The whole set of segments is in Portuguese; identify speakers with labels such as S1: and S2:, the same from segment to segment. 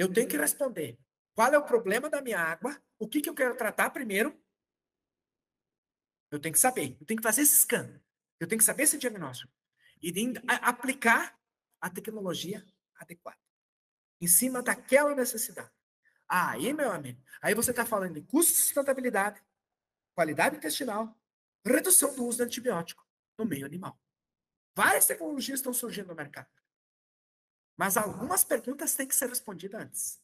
S1: Eu tenho que responder. Qual é o problema da minha água? O que, que eu quero tratar primeiro? Eu tenho que saber. Eu tenho que fazer esse scan. Eu tenho que saber esse diagnóstico. E aplicar a tecnologia adequada. Em cima daquela necessidade. Aí, meu amigo, aí você está falando de custo de sustentabilidade, qualidade intestinal, redução do uso de antibiótico no meio animal. Várias tecnologias estão surgindo no mercado. Mas algumas perguntas têm que ser respondidas antes.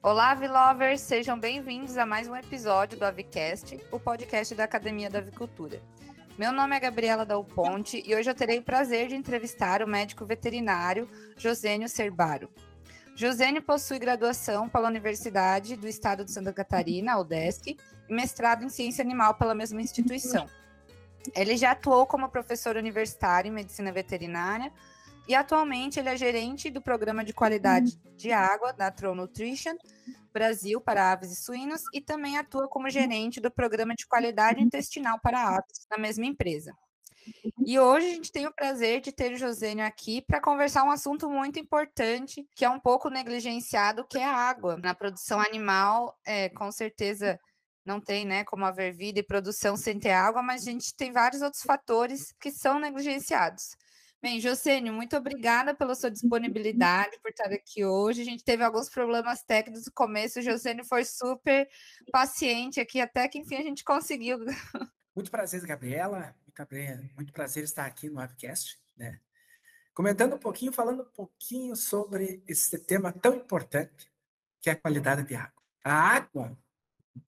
S2: Olá, Avilovers! Sejam bem-vindos a mais um episódio do Avicast, o podcast da Academia da Avicultura. Meu nome é Gabriela Dal Ponte e hoje eu terei o prazer de entrevistar o médico veterinário Josênio Cerbaro. Josênio possui graduação pela Universidade do Estado de Santa Catarina, UDESC, e mestrado em Ciência Animal pela mesma instituição. Ele já atuou como professor universitário em Medicina Veterinária, e atualmente ele é gerente do programa de qualidade de água da Tron Nutrition Brasil para aves e suínos e também atua como gerente do programa de qualidade intestinal para aves na mesma empresa. E hoje a gente tem o prazer de ter o Josênio aqui para conversar um assunto muito importante, que é um pouco negligenciado, que é a água. Na produção animal, é, com certeza não tem né, como haver vida e produção sem ter água, mas a gente tem vários outros fatores que são negligenciados. Bem, Josênio, muito obrigada pela sua disponibilidade, por estar aqui hoje. A gente teve alguns problemas técnicos no começo, o Josênio foi super paciente aqui, até que enfim a gente conseguiu.
S1: Muito prazer, Gabriela. Muito, prazer estar aqui no Webcast, né? Comentando um pouquinho, falando um pouquinho sobre esse tema tão importante, que é a qualidade de água. A água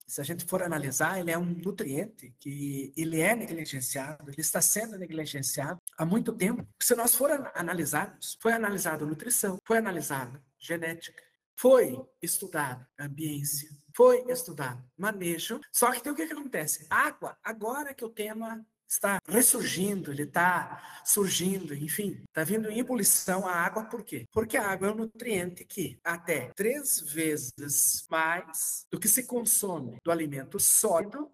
S1: se a gente for analisar, ele é um nutriente que ele é negligenciado, ele está sendo negligenciado há muito tempo. Se nós for analisarmos, foi analisado nutrição, foi analisado genética, foi estudado ambiência, foi estudado manejo. Só que tem o que, que acontece? Água, agora que o tema está ressurgindo, ele está surgindo, enfim, está vindo em ebulição a água, por quê? Porque a água é um nutriente que até três vezes mais do que se consome do alimento sólido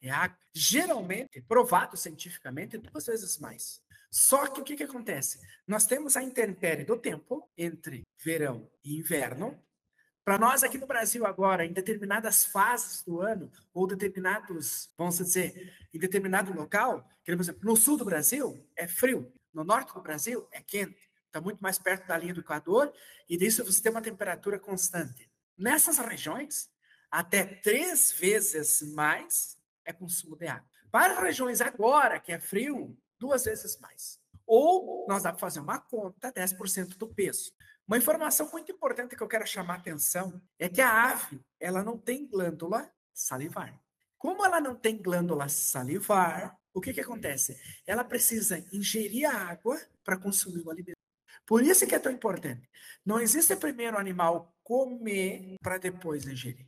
S1: é água. Geralmente, provado cientificamente, duas vezes mais. Só que o que, que acontece? Nós temos a intempérie do tempo entre verão e inverno, para nós aqui no Brasil agora, em determinadas fases do ano, ou determinados, vamos dizer, em determinado local, por exemplo, no sul do Brasil é frio, no norte do Brasil é quente, está muito mais perto da linha do Equador, e disso você tem uma temperatura constante. Nessas regiões, até três vezes mais é consumo de água. Para regiões agora, que é frio, duas vezes mais. Ou nós dá para fazer uma conta, 10% do peso. Uma informação muito importante que eu quero chamar a atenção é que a ave, ela não tem glândula salivar. Como ela não tem glândula salivar, o que, que acontece? Ela precisa ingerir a água para consumir o alimento. Por isso que é tão importante. Não existe primeiro o animal comer para depois ingerir.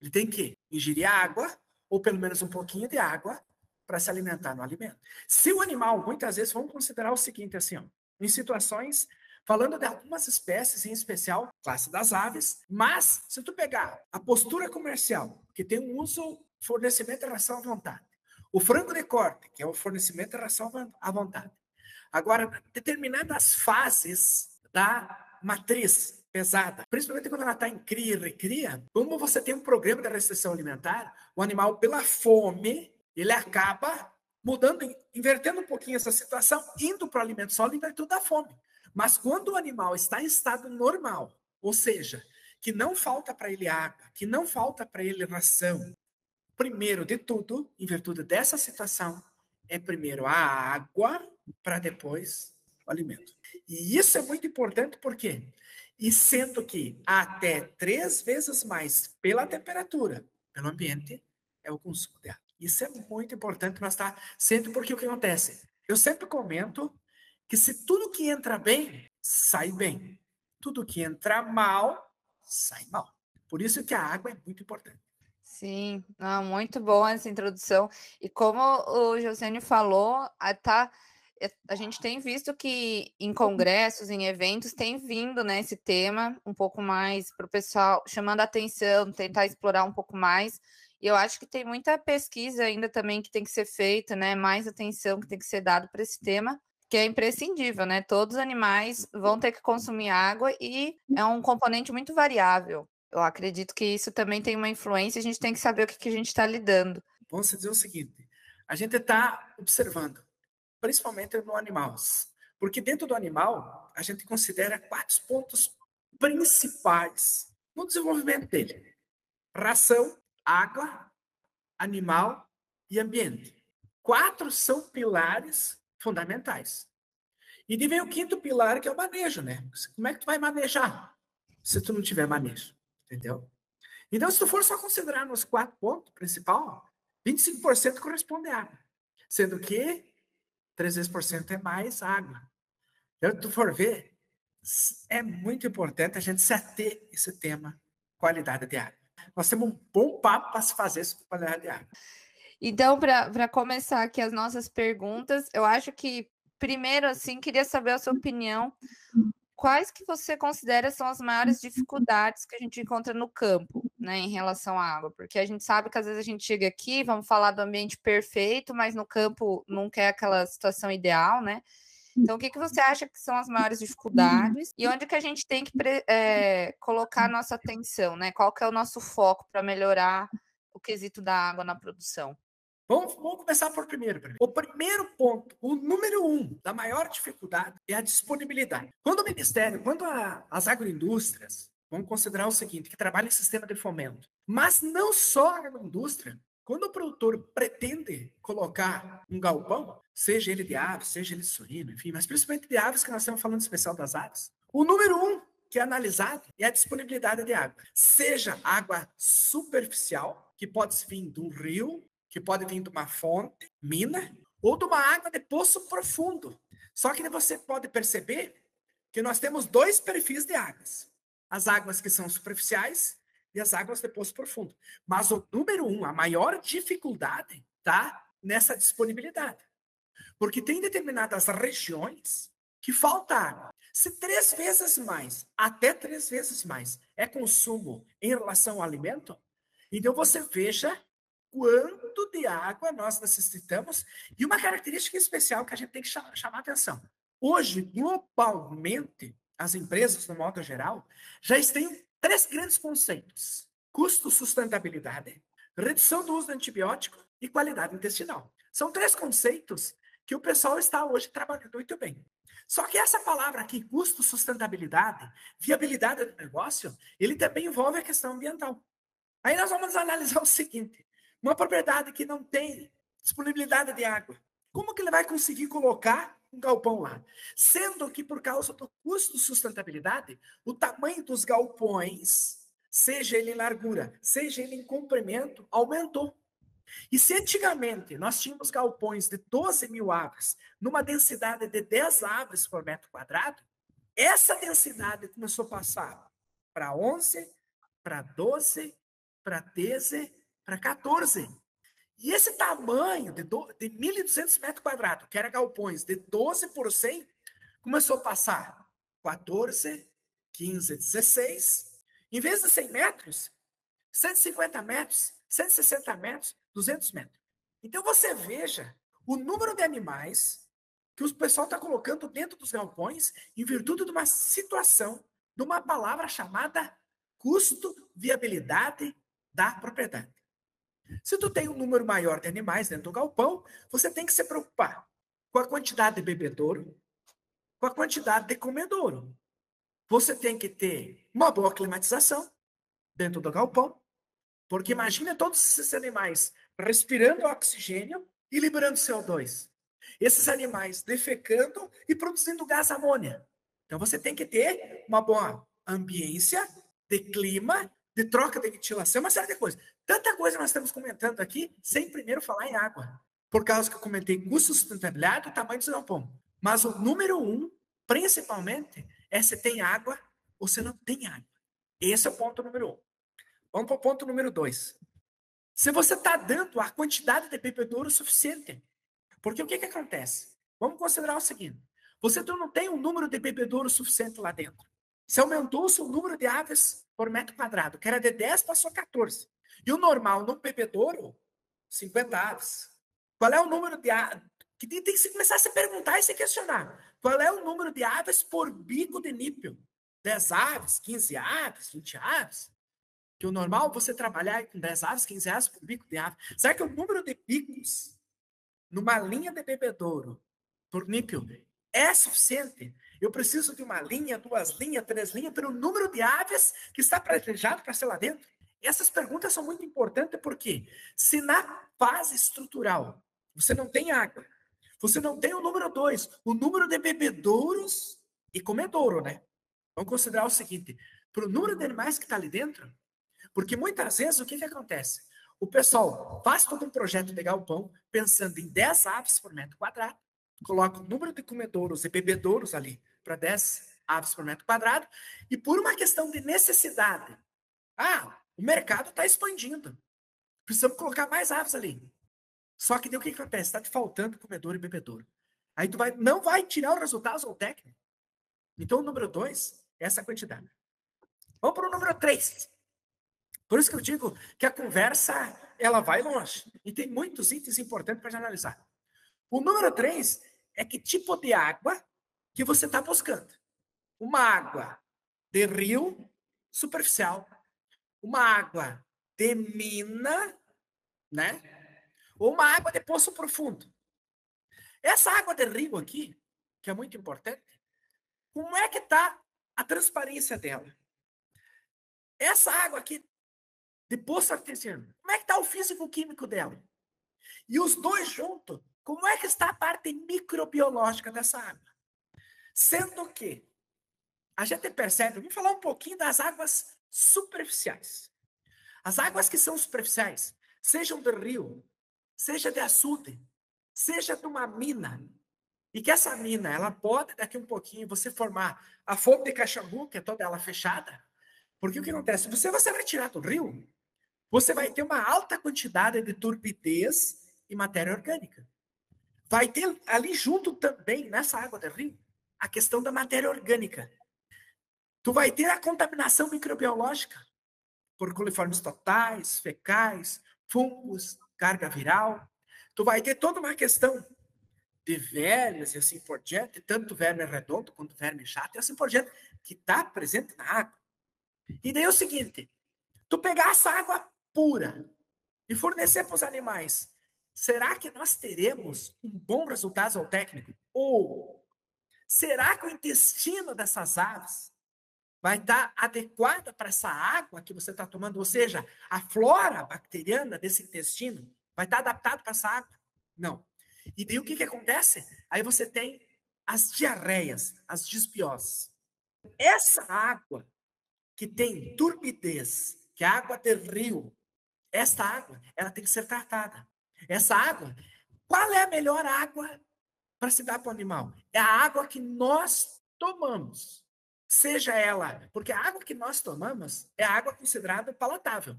S1: Ele tem que ingerir água, ou pelo menos um pouquinho de água, para se alimentar no alimento. Se o animal, muitas vezes, vamos considerar o seguinte, assim, ó, em situações falando de algumas espécies, em especial, classe das aves, mas se tu pegar a postura comercial, que tem um uso, fornecimento e ração à vontade, o frango de corte, que é o fornecimento e ração à vontade. Agora, determinadas fases da matriz pesada, principalmente quando ela está em cria e recria, como você tem um programa de restrição alimentar, o animal, pela fome, ele acaba mudando, invertendo um pouquinho essa situação, indo para o alimento sólido em virtude da fome. Mas quando o animal está em estado normal, ou seja, que não falta para ele água, que não falta para ele ração, primeiro de tudo, em virtude dessa situação, é primeiro a água para depois o alimento. E isso é muito importante porque, e sendo que até três vezes mais pela temperatura, pelo ambiente, é o consumo de água. Isso é muito importante nós estar sempre porque o que acontece? Eu sempre comento que se tudo que entra bem, sai bem. Tudo que entra mal, sai mal. Por isso que a água é muito importante.
S2: Sim, ah, muito boa essa introdução. E como o Josênio falou, a, tá, é, a gente tem visto que em congressos, em eventos, tem vindo né, esse tema um pouco mais para o pessoal, chamando a atenção, tentar explorar um pouco mais. E eu acho que tem muita pesquisa ainda também que tem que ser feita, né? Mais atenção que tem que ser dado para esse tema, que é imprescindível, né? Todos os animais vão ter que consumir água e é um componente muito variável. Eu acredito que isso também tem uma influência, a gente tem que saber o que, que a gente está lidando.
S1: Vamos dizer o seguinte: a gente está observando, principalmente no animal, porque dentro do animal a gente considera quatro pontos principais no desenvolvimento dele: ração, água, animal e ambiente. Quatro são pilares fundamentais. E vem o quinto pilar, que é o manejo, né? Como é que tu vai manejar se tu não tiver manejo? Entendeu? Então, se tu for só considerar nos quatro pontos principal, 25% corresponde à água. Sendo que 3 vezes por cento é mais água. Então, se tu for ver, é muito importante a gente se ater esse tema, qualidade de água. Nós temos um bom papo para se fazer sobre qualidade de água.
S2: Então, para começar aqui as nossas perguntas, eu acho que, primeiro, assim, queria saber a sua opinião. Quais que você considera são as maiores dificuldades que a gente encontra no campo, né, em relação à água? Porque a gente sabe que às vezes a gente chega aqui, vamos falar do ambiente perfeito, mas no campo não quer aquela situação ideal, né? Então, o que, que você acha que são as maiores dificuldades e onde que a gente tem que é, colocar nossa atenção, né? Qual que é o nosso foco para melhorar o quesito da água na produção?
S1: Vamos, vamos, começar por primeiro. O primeiro ponto, o número um da maior dificuldade é a disponibilidade. Quando o Ministério, quando a, as agroindústrias, vamos considerar o seguinte, que trabalha em sistema de fomento, mas não só a agroindústria, quando o produtor pretende colocar um galpão, seja ele de aves, seja ele de suíno, enfim, mas principalmente de aves, que nós estamos falando especial das aves, o número um que é analisado é a disponibilidade de água. Seja água superficial, que pode vir de um rio, que pode vir de uma fonte, mina, ou de uma água de poço profundo. Só que você pode perceber que nós temos dois perfis de águas. As águas que são superficiais e as águas de poço profundo. Mas o número um, a maior dificuldade, está nessa disponibilidade. Porque tem determinadas regiões que falta água. Se três vezes mais, até três vezes mais, é consumo em relação ao alimento, então você veja quanto de água nós necessitamos. E uma característica especial que a gente tem que chamar atenção. Hoje, globalmente, as empresas, no modo geral, já têm três grandes conceitos: custo, sustentabilidade, redução do uso de antibiótico e qualidade intestinal. São três conceitos que o pessoal está hoje trabalhando muito bem. Só que essa palavra aqui, custo, sustentabilidade, viabilidade do negócio, ele também envolve a questão ambiental. Aí nós vamos analisar o seguinte: uma propriedade que não tem disponibilidade de água, como que ele vai conseguir colocar um galpão lá. Sendo que, por causa do custo de sustentabilidade, o tamanho dos galpões, seja ele em largura, seja ele em comprimento, aumentou. E se antigamente nós tínhamos galpões de 12 mil aves, numa densidade de 10 aves por metro quadrado, essa densidade começou a passar para 11, para 12, para 13, para 14. E esse tamanho de, de 1.200 metros quadrados, que era galpões de 12 por 100, começou a passar 14, 15, 16. Em vez de 100 metros, 150 metros, 160 metros, 200 metros. Então você veja o número de animais que o pessoal está colocando dentro dos galpões em virtude de uma situação, de uma palavra chamada custo-viabilidade da propriedade. Se tu tem um número maior de animais dentro do galpão, você tem que se preocupar com a quantidade de bebedouro, com a quantidade de comedouro. Você tem que ter uma boa climatização dentro do galpão, porque imagina todos esses animais respirando oxigênio e liberando CO2. Esses animais defecando e produzindo gás amônia. Então você tem que ter uma boa ambiência de clima de troca de ventilação, uma série de coisas. Tanta coisa nós estamos comentando aqui, sem primeiro falar em água. Por causa que eu comentei custo sustentabilidade, o tamanho do galpão. Mas o número um, principalmente, é se tem água ou se não tem água. Esse é o ponto número um. Vamos para o ponto número dois. Se você está dando a quantidade de bebedouro suficiente. Porque o que, que acontece? Vamos considerar o seguinte: você não tem um número de bebedouro suficiente lá dentro. Se aumentou o número de aves por metro quadrado, que era de 10, passou a 14. E o normal no bebedouro, 50 aves. Qual é o número de aves? Tem que começar a se perguntar e se questionar. Qual é o número de aves por bico de nípel? 10 aves, 15 aves, 20 aves? Que o normal você trabalhar com 10 aves, 15 aves por bico de ave. Será que o número de bicos numa linha de bebedouro por nípel é suficiente? Eu preciso de uma linha, duas linhas, três linhas, pelo número de aves que está planejado para ser lá dentro? Essas perguntas são muito importantes porque se na fase estrutural você não tem água, você não tem o número dois, o número de bebedouros e comedouro, né? Vamos considerar o seguinte: para o número de animais que está ali dentro, porque muitas vezes o que, que acontece? O pessoal faz todo um projeto de galpão pensando em 10 aves por metro quadrado, coloca o número de comedouros e bebedouros ali para 10 aves por metro quadrado, e por uma questão de necessidade, ah, o mercado está expandindo. Precisamos colocar mais aves ali. Só que daí o que, acontece? Está te faltando comedor e bebedouro. Aí tu vai, não vai tirar o resultado técnico. Então, o número dois é essa quantidade. Vamos para o número três. Por isso que eu digo que a conversa ela vai longe. E tem muitos itens importantes para analisar. O número três é que tipo de água que você está buscando. Uma água de rio superficial, uma água de mina, né? Ou uma água de poço profundo. Essa água de rio aqui, que é muito importante, como é que está a transparência dela? Essa água aqui de poço artesiano, como é que está o físico-químico dela? E os dois juntos, como é que está a parte microbiológica dessa água? Sendo que a gente percebe, vamos falar um pouquinho das águas superficiais. As águas que são superficiais, sejam do rio, seja de açude, seja de uma mina, e que essa mina, ela pode, daqui um pouquinho, você formar a fonte de Caxambu, que é toda ela fechada, porque o que acontece? Você, você vai tirar do rio, você vai ter uma alta quantidade de turbidez e matéria orgânica. Vai ter ali junto também, nessa água do rio, a questão da matéria orgânica. Tu vai ter a contaminação microbiológica por coliformes totais, fecais, fungos, carga viral. Tu vai ter toda uma questão de vermes e assim por diante, tanto verme redondo quanto verme chato e assim por diante, que está presente na água. E daí é o seguinte, tu pegar essa água pura e fornecer para os animais, será que nós teremos um bom resultado ao técnico? Ou será que o intestino dessas aves vai estar adequada para essa água que você está tomando, ou seja, a flora bacteriana desse intestino vai estar adaptada para essa água? Não. E daí o que, que acontece? Aí você tem as diarreias, as disbioses. Essa água que tem turbidez, que é água de rio, esta água, ela tem que ser tratada. Essa água, qual é a melhor água para se dar para o animal? É a água que nós tomamos seja ela, porque a água que nós tomamos é a água considerada palatável.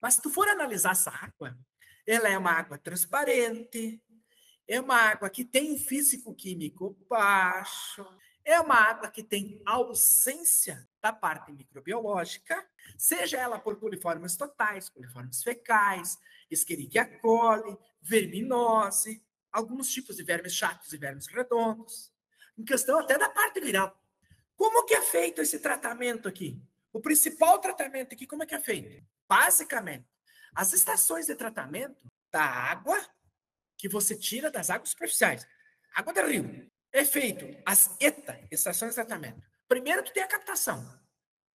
S1: Mas se tu for analisar essa água, ela é uma água transparente, é uma água que tem um físico-químico baixo, é uma água que tem ausência da parte microbiológica, seja ela por coliformes totais, coliformes fecais, Escherichia coli, verminose, alguns tipos de vermes chatos e vermes redondos, em questão até da parte viral. Como que é feito esse tratamento aqui? O principal tratamento aqui, como é que é feito? Basicamente, as estações de tratamento da água que você tira das águas superficiais, água do rio, é feito as ETA, estações de tratamento. Primeiro, tu tem a captação.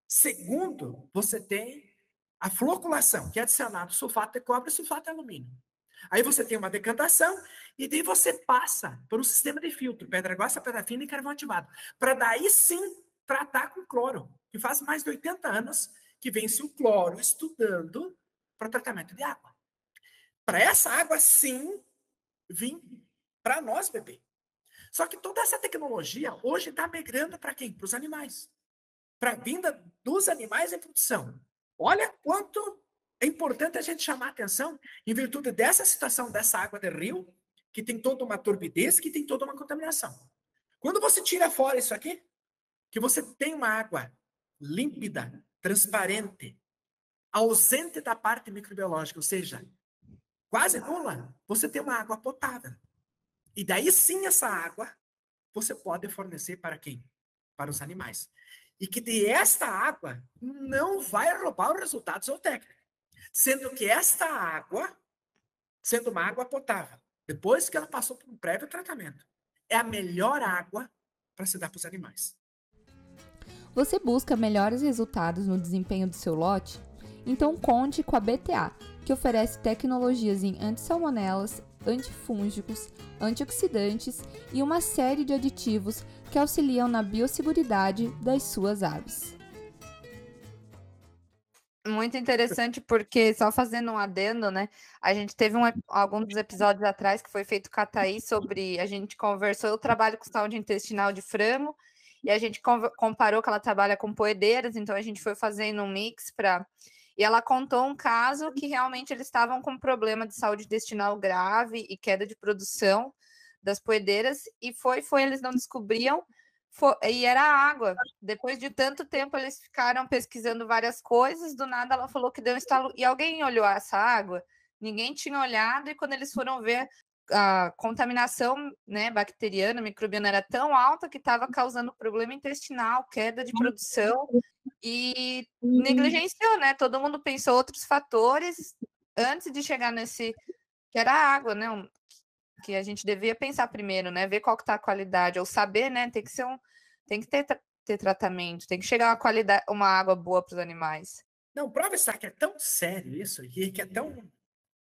S1: Segundo, você tem a floculação, que é adicionado sulfato de cobre e sulfato de alumínio. Aí você tem uma decantação e daí você passa por um sistema de filtro, pedra grossa, pedra fina e carvão ativado, para daí sim tratar com cloro, que faz mais de 80 anos que vem-se o cloro estudando para tratamento de água. Para essa água sim vir para nós beber. Só que toda essa tecnologia hoje está migrando para quem? Para os animais. Para a vinda dos animais em produção. Olha quanto é importante a gente chamar a atenção em virtude dessa situação dessa água de rio, que tem toda uma turbidez, que tem toda uma contaminação. Quando você tira fora isso aqui, que você tem uma água límpida, transparente, ausente da parte microbiológica, ou seja, quase nula, você tem uma água potável. E daí sim essa água você pode fornecer para quem? Para os animais. E que de esta água não vai roubar os resultados zootécnicos. Sendo que esta água, sendo uma água potável, depois que ela passou por um prévio tratamento, é a melhor água para se dar para os animais.
S3: Você busca melhores resultados no desempenho do seu lote? Então conte com a BTA, que oferece tecnologias em antissalmonelas, antifúngicos, antioxidantes e uma série de aditivos que auxiliam na biosseguridade das suas aves.
S2: Muito interessante, porque só fazendo um adendo, né? A gente teve um, alguns episódios atrás que foi feito com a Thaís sobre. A gente conversou, eu trabalho com saúde intestinal de frango, e a gente comparou que ela trabalha com poedeiras, então a gente foi fazendo um mix para e ela contou um caso que realmente eles estavam com problema de saúde intestinal grave e queda de produção das poedeiras, e foi, foi, eles não descobriam, e era água. Depois de tanto tempo, eles ficaram pesquisando várias coisas, do nada ela falou que deu um estalo, e alguém olhou essa água? Ninguém tinha olhado, e quando eles foram ver, a contaminação né, bacteriana, microbiana era tão alta que estava causando problema intestinal, queda de produção, e uhum. negligenciou, né? Todo mundo pensou outros fatores antes de chegar nesse que era a água, né? Um, que a gente devia pensar primeiro, né? Ver qual que tá a qualidade, ou saber, né? Tem que ser um, tem que ter, ter tratamento, tem que chegar uma qualidade, uma água boa para os animais.
S1: Não, prova está que é tão sério isso e que é tão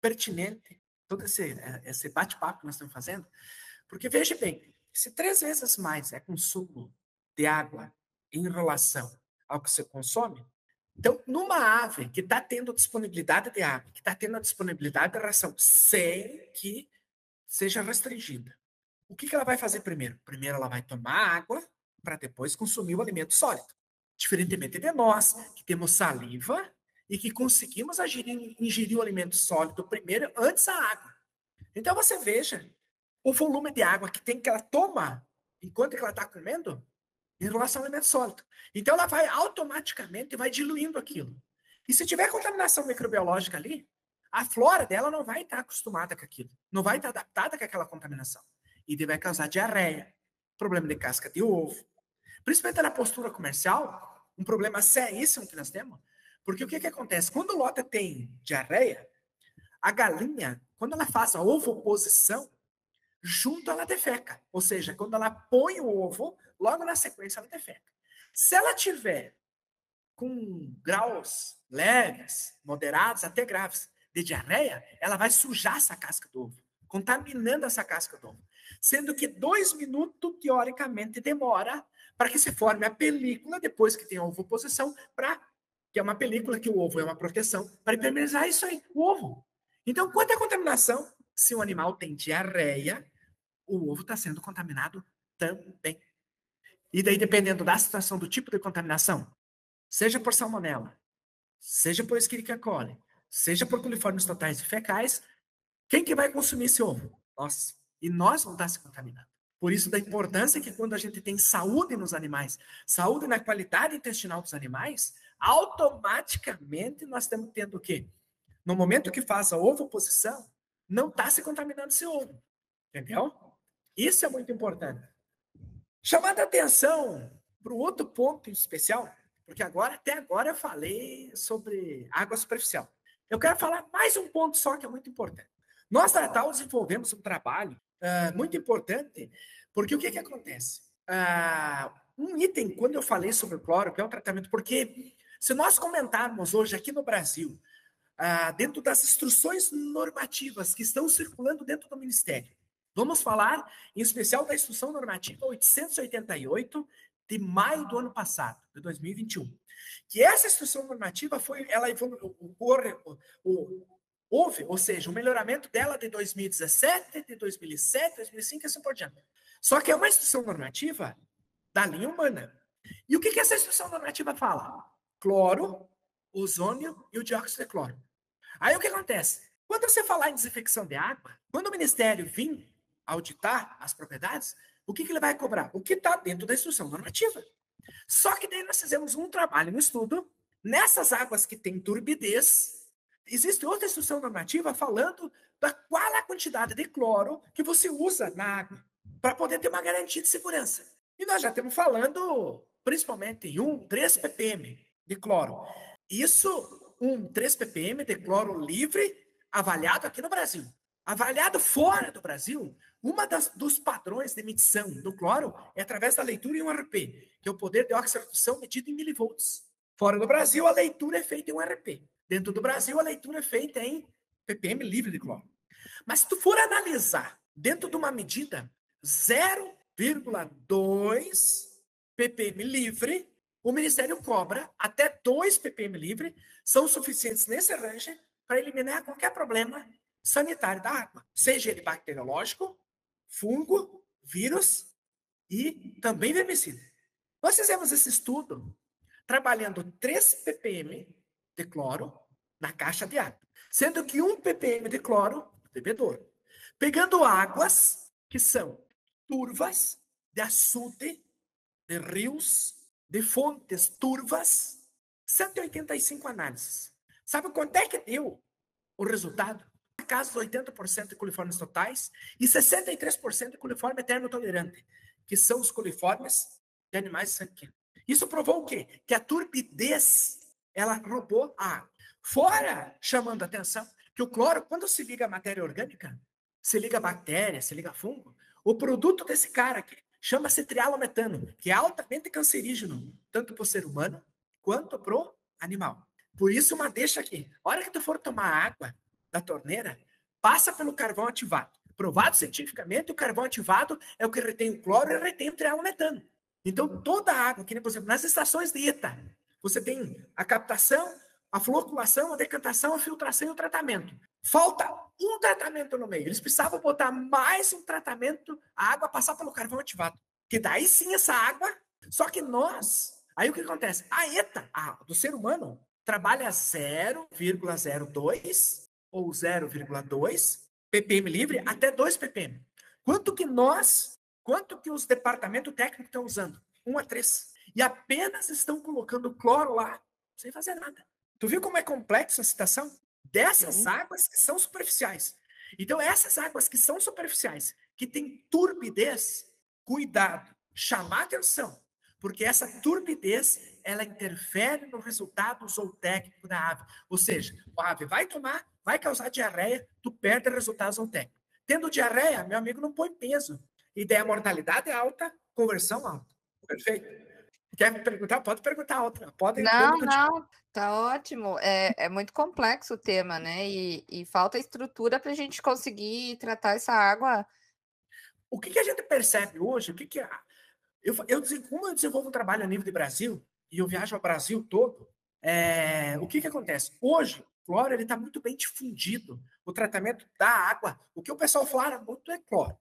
S1: pertinente todo esse, é, esse bate-papo que nós estamos fazendo, porque veja bem, se três vezes mais é consumo de água em relação ao que você consome. Então, numa ave que está tendo disponibilidade de água, que está tendo a disponibilidade de ração, sem que seja restringida, o que, que ela vai fazer primeiro? Primeiro, ela vai tomar água para depois consumir o alimento sólido. Diferentemente de nós, que temos saliva e que conseguimos ingerir, ingerir o alimento sólido primeiro, antes da água. Então, você veja o volume de água que tem que ela toma enquanto ela está comendo em relação ao alimento sólido. Então ela vai automaticamente vai diluindo aquilo. E se tiver contaminação microbiológica ali, a flora dela não vai estar acostumada com aquilo, não vai estar adaptada com aquela contaminação. E vai causar diarreia, problema de casca de ovo. Principalmente na postura comercial, um problema seríssimo que nós temos, porque o que, que acontece? Quando o lota tem diarreia, a galinha, quando ela faz a ovoposição, junto ela defeca. Ou seja, quando ela põe o ovo, logo na sequência ela defeca. Se ela tiver com graus leves, moderados, até graves de diarreia, ela vai sujar essa casca do ovo, contaminando essa casca do ovo. Sendo que dois minutos, teoricamente, demora para que se forme a película, depois que tem a ovoposição, para que é uma película que o ovo é uma proteção, para impermeabilizar isso aí, o ovo. Então, quanto à contaminação, se o animal tem diarreia, o ovo está sendo contaminado também. E daí, dependendo da situação, do tipo de contaminação, seja por salmonela, seja por Escherichia coli, seja por coliformes totais e fecais, quem que vai consumir esse ovo? Nós. E nós vamos estar se contaminando. Por isso, da importância que quando a gente tem saúde nos animais, saúde na qualidade intestinal dos animais, automaticamente nós estamos tendo o quê? No momento que faz a ovoposição, não está se contaminando esse ovo. Entendeu? Isso é muito importante. Chamando a atenção para o outro ponto especial, porque agora, até agora, eu falei sobre água superficial. Eu quero falar mais um ponto só que é muito importante. Nós, da Tal, desenvolvemos um trabalho uh, muito importante, porque o que, que acontece? Uh, um item, quando eu falei sobre o cloro, que é o tratamento, porque se nós comentarmos hoje aqui no Brasil, uh, dentro das instruções normativas que estão circulando dentro do Ministério, Vamos falar, em especial, da Instrução Normativa 888 de maio do ano passado, de 2021. Que essa instrução normativa foi, ela houve, ou seja, o melhoramento dela de 2017, de 2007, 2005 e assim por diante. Só que é uma instrução normativa da linha humana. E o que, que essa instrução normativa fala? Cloro, ozônio e o dióxido de cloro. Aí o que acontece? Quando você falar em desinfecção de água, quando o Ministério vir auditar as propriedades, o que, que ele vai cobrar? O que está dentro da instrução normativa. Só que daí nós fizemos um trabalho, um estudo, Nessas águas que têm turbidez, existe outra instrução normativa falando da qual a quantidade de cloro que você usa na água para poder ter uma garantia de segurança. E nós já estamos falando principalmente em 1, 3 ppm de cloro. Isso, um 3 ppm de cloro livre avaliado aqui no Brasil. Avaliado fora do Brasil, uma das, dos padrões de medição do cloro é através da leitura em um RP, que é o poder de oxidação medido em milivolts. Fora do Brasil, a leitura é feita em um RP. Dentro do Brasil, a leitura é feita em ppm livre de cloro. Mas se tu for analisar dentro de uma medida 0,2 ppm livre, o Ministério cobra até 2 ppm livre, são suficientes nesse range para eliminar qualquer problema sanitário da água, seja ele bacteriológico, fungo, vírus e também vermicida. Nós fizemos esse estudo trabalhando 3 ppm de cloro na caixa de água, sendo que 1 ppm de cloro bebedouro. Pegando águas que são turvas, de açude, de rios, de fontes turvas, 185 análises. Sabe quanto é que deu o resultado? Casos 80% de coliformes totais e 63% de coliforme termotolerante, que são os coliformes de animais sanguíneos. Isso provou o quê? Que a turbidez, ela roubou a água. Fora, chamando a atenção, que o cloro, quando se liga a matéria orgânica, se liga a bactéria, se liga a fungo, o produto desse cara aqui chama-se trialometano, que é altamente cancerígeno, tanto para o ser humano quanto para o animal. Por isso, uma deixa aqui. A hora que tu for tomar água, da torneira passa pelo carvão ativado. Provado cientificamente, o carvão ativado é o que retém o cloro e retém o trialometano. Então, toda a água, que nem, por exemplo, nas estações de ETA, você tem a captação, a floculação, a decantação, a filtração e o tratamento. Falta um tratamento no meio. Eles precisavam botar mais um tratamento, a água passar pelo carvão ativado. Que daí sim essa água. Só que nós. Aí o que acontece? A ETA, a do ser humano, trabalha 0,02 ou 0,2 ppm livre até 2 ppm. Quanto que nós, quanto que os departamentos técnicos estão usando? 1 a 3. E apenas estão colocando cloro lá, sem fazer nada. Tu viu como é complexo a situação? Dessas uhum. águas que são superficiais. Então, essas águas que são superficiais, que têm turbidez, cuidado, chamar atenção, porque essa turbidez, ela interfere no resultado zootécnico da ave. Ou seja, a ave vai tomar, vai causar diarreia, tu perde resultados zootécnicos. Tendo diarreia, meu amigo não põe peso. Ideia mortalidade alta, conversão alta. Perfeito? Quer me perguntar? Pode perguntar outra. Pode,
S2: não, não, tá ótimo. É, é muito complexo o tema, né? E, e falta estrutura para a gente conseguir tratar essa água.
S1: O que, que a gente percebe hoje? O que, que a, eu, eu, como eu desenvolvo um trabalho a nível de Brasil, e eu viajo ao Brasil todo, é, o que, que acontece? Hoje, cloro está muito bem difundido. O tratamento da água, o que o pessoal fala muito é cloro.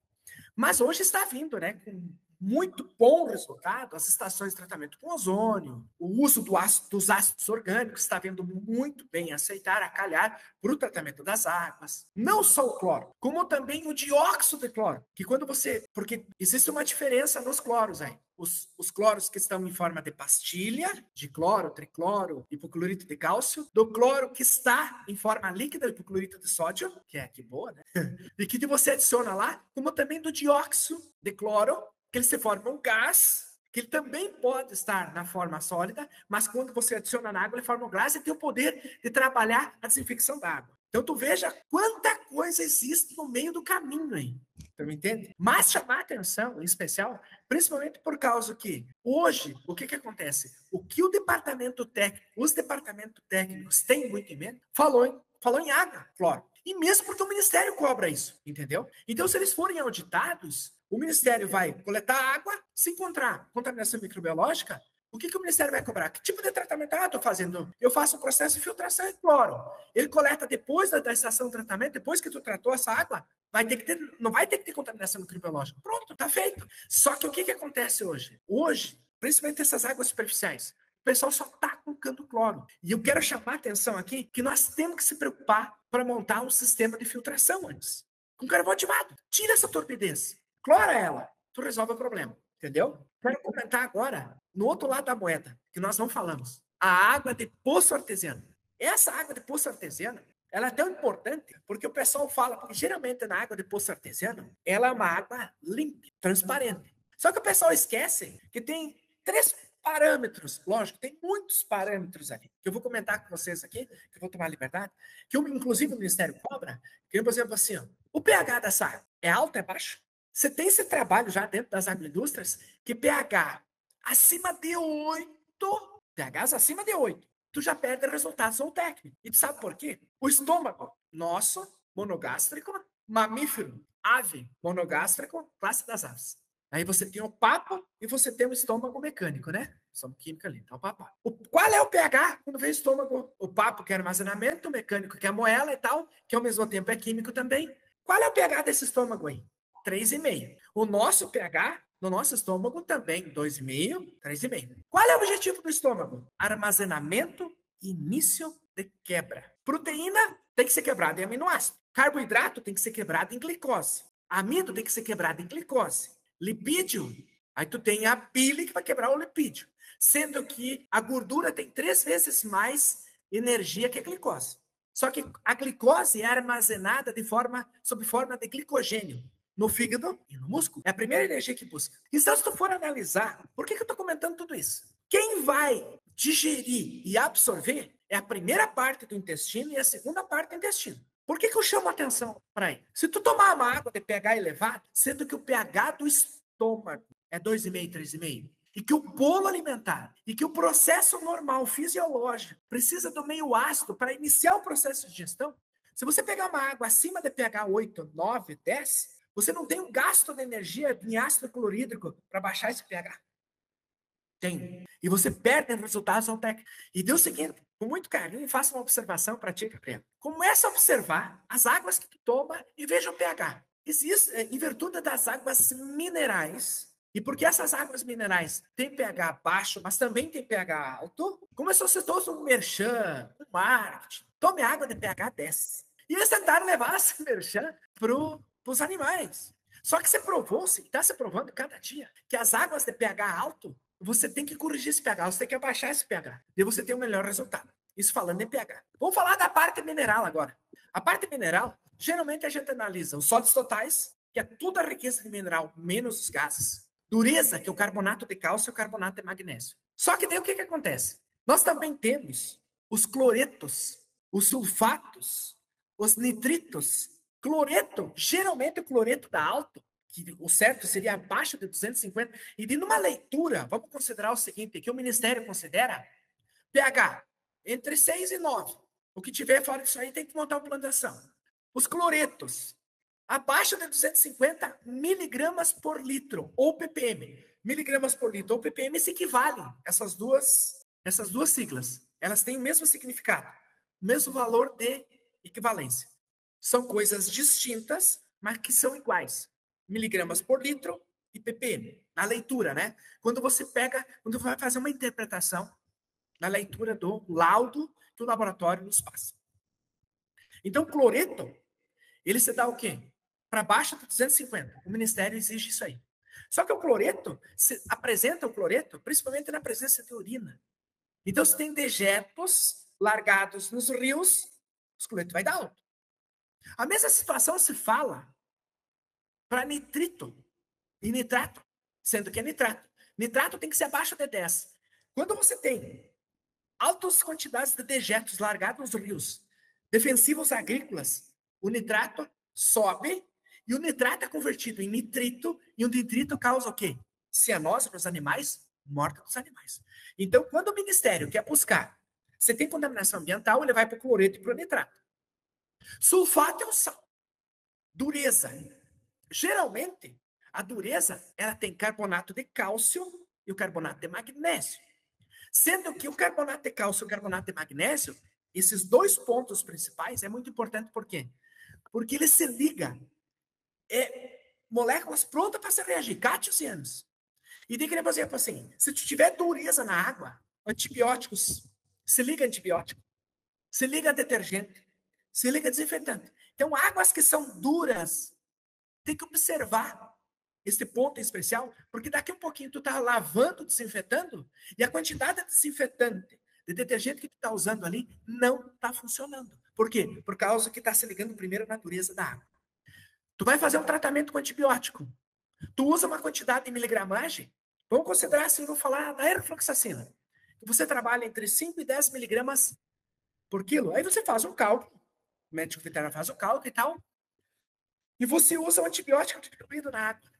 S1: Mas hoje está vindo, né, com muito bom resultado as estações de tratamento com ozônio, o uso do ácido, dos ácidos orgânicos está vendo muito bem aceitar, a calhar para o tratamento das águas. Não só o cloro, como também o dióxido de cloro, que quando você. Porque existe uma diferença nos cloros aí. Os, os, cloros que estão em forma de pastilha, de cloro, tricloro, hipoclorito de cálcio, do cloro que está em forma líquida, hipoclorito de sódio, que é que boa, né? e que você adiciona lá, como também do dióxido de cloro, que ele se forma um gás, que ele também pode estar na forma sólida, mas quando você adiciona na água, ele forma um gás e tem o poder de trabalhar a desinfecção da água. Então, tu veja quanta coisa existe no meio do caminho aí. Tu me entende? Mas chamar atenção, em especial, principalmente por causa que hoje, o que que acontece? O que o departamento técnico, os departamentos técnicos têm muito em mente, falou em, falou em água, cloro. E mesmo porque o Ministério cobra isso, entendeu? Então, se eles forem auditados, o Ministério vai coletar água, se encontrar contaminação microbiológica, o que, que o Ministério vai cobrar? Que tipo de tratamento? Ah, estou fazendo. Eu faço um processo de filtração e cloro. Ele coleta depois da, da estação de tratamento, depois que tu tratou essa água, vai ter que ter, não vai ter que ter contaminação microbiológica. Pronto, está feito. Só que o que, que acontece hoje? Hoje, principalmente essas águas superficiais, o pessoal só está colocando cloro. E eu quero chamar a atenção aqui que nós temos que se preocupar para montar um sistema de filtração antes. Com carvão ativado. Tira essa torpidez. Clora ela, tu resolve o problema, entendeu? Quero comentar agora no outro lado da moeda, que nós não falamos, a água de poço artesiano. Essa água de poço artesiano, ela é tão importante porque o pessoal fala, porque geralmente na água de poço artesiano, ela é uma água limpa, transparente. Só que o pessoal esquece que tem três parâmetros, lógico, tem muitos parâmetros ali, que eu vou comentar com vocês aqui, que eu vou tomar liberdade, que eu, inclusive o Ministério cobra, que, por exemplo, assim, ó, o pH dessa água é alto, é baixo? Você tem esse trabalho já dentro das agroindústrias, que pH acima de 8, pHs acima de 8, tu já perde resultados ou técnico. E tu sabe por quê? O estômago nosso, monogástrico, mamífero, ave, monogástrico, classe das aves. Aí você tem o papo e você tem o estômago mecânico, né? Estômago químico ali, então papo. O, qual é o pH quando vem o estômago? O papo que é armazenamento, o mecânico que é moela e tal, que ao mesmo tempo é químico também. Qual é o pH desse estômago aí? 3,5. O nosso pH no nosso estômago também, 2,5, 3,5. Qual é o objetivo do estômago? Armazenamento, início de quebra. Proteína tem que ser quebrada em aminoácido. Carboidrato tem que ser quebrado em glicose. Amido tem que ser quebrado em glicose. Lipídio, aí tu tem a bile que vai quebrar o lipídio. Sendo que a gordura tem três vezes mais energia que a glicose. Só que a glicose é armazenada de forma, sob forma de glicogênio no fígado e no músculo. É a primeira energia que busca. Então, se tu for analisar, por que, que eu estou comentando tudo isso? Quem vai digerir e absorver é a primeira parte do intestino e a segunda parte do intestino. Por que, que eu chamo a atenção para aí? Se tu tomar uma água de pH elevado, sendo que o pH do estômago é 2,5, 3,5, e que o bolo alimentar e que o processo normal fisiológico precisa do meio ácido para iniciar o processo de digestão, se você pegar uma água acima de pH 8, 9, 10, você não tem um gasto de energia em ácido clorídrico para baixar esse pH. Tem. E você perde resultados ao técnico. E deu o seguinte, com muito carinho, faça uma observação para ti, Gabriel. Começa a observar as águas que tu toma e veja o pH. Existe, é, em virtude das águas minerais, e porque essas águas minerais têm pH baixo, mas também têm pH alto, começou a ser todo um merchan, um marketing. Tome água de pH 10. E eles tentaram levar esse merchan para os animais. Só que você provou-se, está se provando cada dia, que as águas de pH alto você tem que corrigir esse pH, você tem que abaixar esse pH. E você tem um melhor resultado. Isso falando em pH. Vamos falar da parte mineral agora. A parte mineral, geralmente a gente analisa os sólidos totais, que é toda a riqueza de mineral, menos os gases. Dureza, que é o carbonato de cálcio e o carbonato de magnésio. Só que daí o que, que acontece? Nós também temos os cloretos, os sulfatos, os nitritos. Cloreto, geralmente o cloreto dá alto, que o certo seria abaixo de 250. E de numa leitura, vamos considerar o seguinte, que o Ministério considera pH entre 6 e 9. O que tiver fora disso aí tem que montar uma plantação. Os cloretos, abaixo de 250 miligramas por litro, ou ppm. Miligramas por litro ou ppm se equivalem, essas duas, essas duas siglas. Elas têm o mesmo significado, mesmo valor de equivalência. São coisas distintas, mas que são iguais miligramas por litro e ppm, na leitura, né? Quando você pega, quando vai fazer uma interpretação na leitura do laudo que o laboratório nos passa. Então, cloreto, ele se dá o quê? Para baixo de 250. O Ministério exige isso aí. Só que o cloreto, se apresenta o cloreto principalmente na presença de urina. Então, se tem dejetos largados nos rios, o cloreto vai dar alto. A mesma situação se fala para nitrito e nitrato, sendo que é nitrato. Nitrato tem que ser abaixo de 10. Quando você tem altas quantidades de dejetos largados nos rios, defensivos agrícolas, o nitrato sobe e o nitrato é convertido em nitrito e o nitrito causa o quê? Cianose nos animais, morte dos animais. Então, quando o ministério quer buscar, você tem contaminação ambiental, ele vai para o cloreto e para o nitrato. Sulfato é o sal. Dureza. Geralmente, a dureza ela tem carbonato de cálcio e o carbonato de magnésio. Sendo que o carbonato de cálcio e o carbonato de magnésio, esses dois pontos principais, é muito importante por quê? Porque ele se liga. É, moléculas prontas para se reagir, cátions e ânions. E tem que, por exemplo, assim, se tu tiver dureza na água, antibióticos, se liga antibiótico, se liga detergente, se liga desinfetante. Então, águas que são duras, tem que observar esse ponto em especial, porque daqui a um pouquinho tu tá lavando, desinfetando, e a quantidade de desinfetante de detergente que tu está usando ali não está funcionando. Por quê? Por causa que está se ligando primeiro à natureza da água. Tu vai fazer um tratamento com antibiótico. Tu usa uma quantidade de miligramagem. Vamos considerar, assim, vou falar da aerofloxacina. Você trabalha entre 5 e 10 miligramas por quilo. Aí você faz um cálculo. O médico veterinário faz o cálculo e tal. E você usa o antibiótico distribuído na água.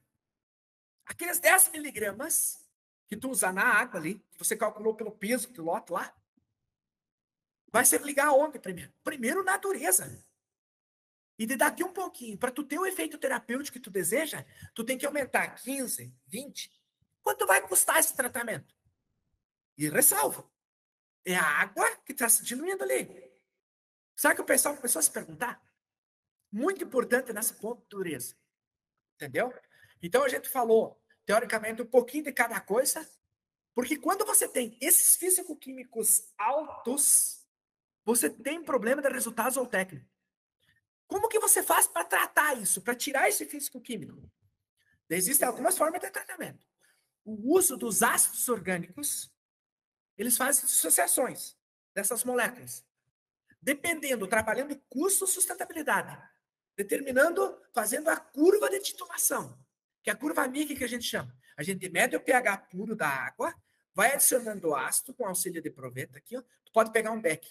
S1: Aqueles 10 miligramas que tu usa na água ali, que você calculou pelo peso do lote lá, vai se ligar aonde primeiro? Primeiro, natureza. E de daqui um pouquinho, para tu ter o efeito terapêutico que tu deseja, tu tem que aumentar 15, 20. Quanto vai custar esse tratamento? E ressalvo, é a água que está se diluindo ali. Sabe que o pessoal começou a se perguntar? Muito importante nessa ponto dureza. Entendeu? Então a gente falou, teoricamente, um pouquinho de cada coisa, porque quando você tem esses físico-químicos altos, você tem problema de resultados ou técnico. Como que você faz para tratar isso, para tirar esse físico-químico? Existem algumas formas de tratamento. O uso dos ácidos orgânicos, eles fazem dissociações dessas moléculas. Dependendo, trabalhando custo sustentabilidade, determinando, fazendo a curva de titulação, que é a curva MIC que a gente chama. A gente mede o pH puro da água, vai adicionando ácido com auxílio de proveta aqui, ó. Tu pode pegar um beck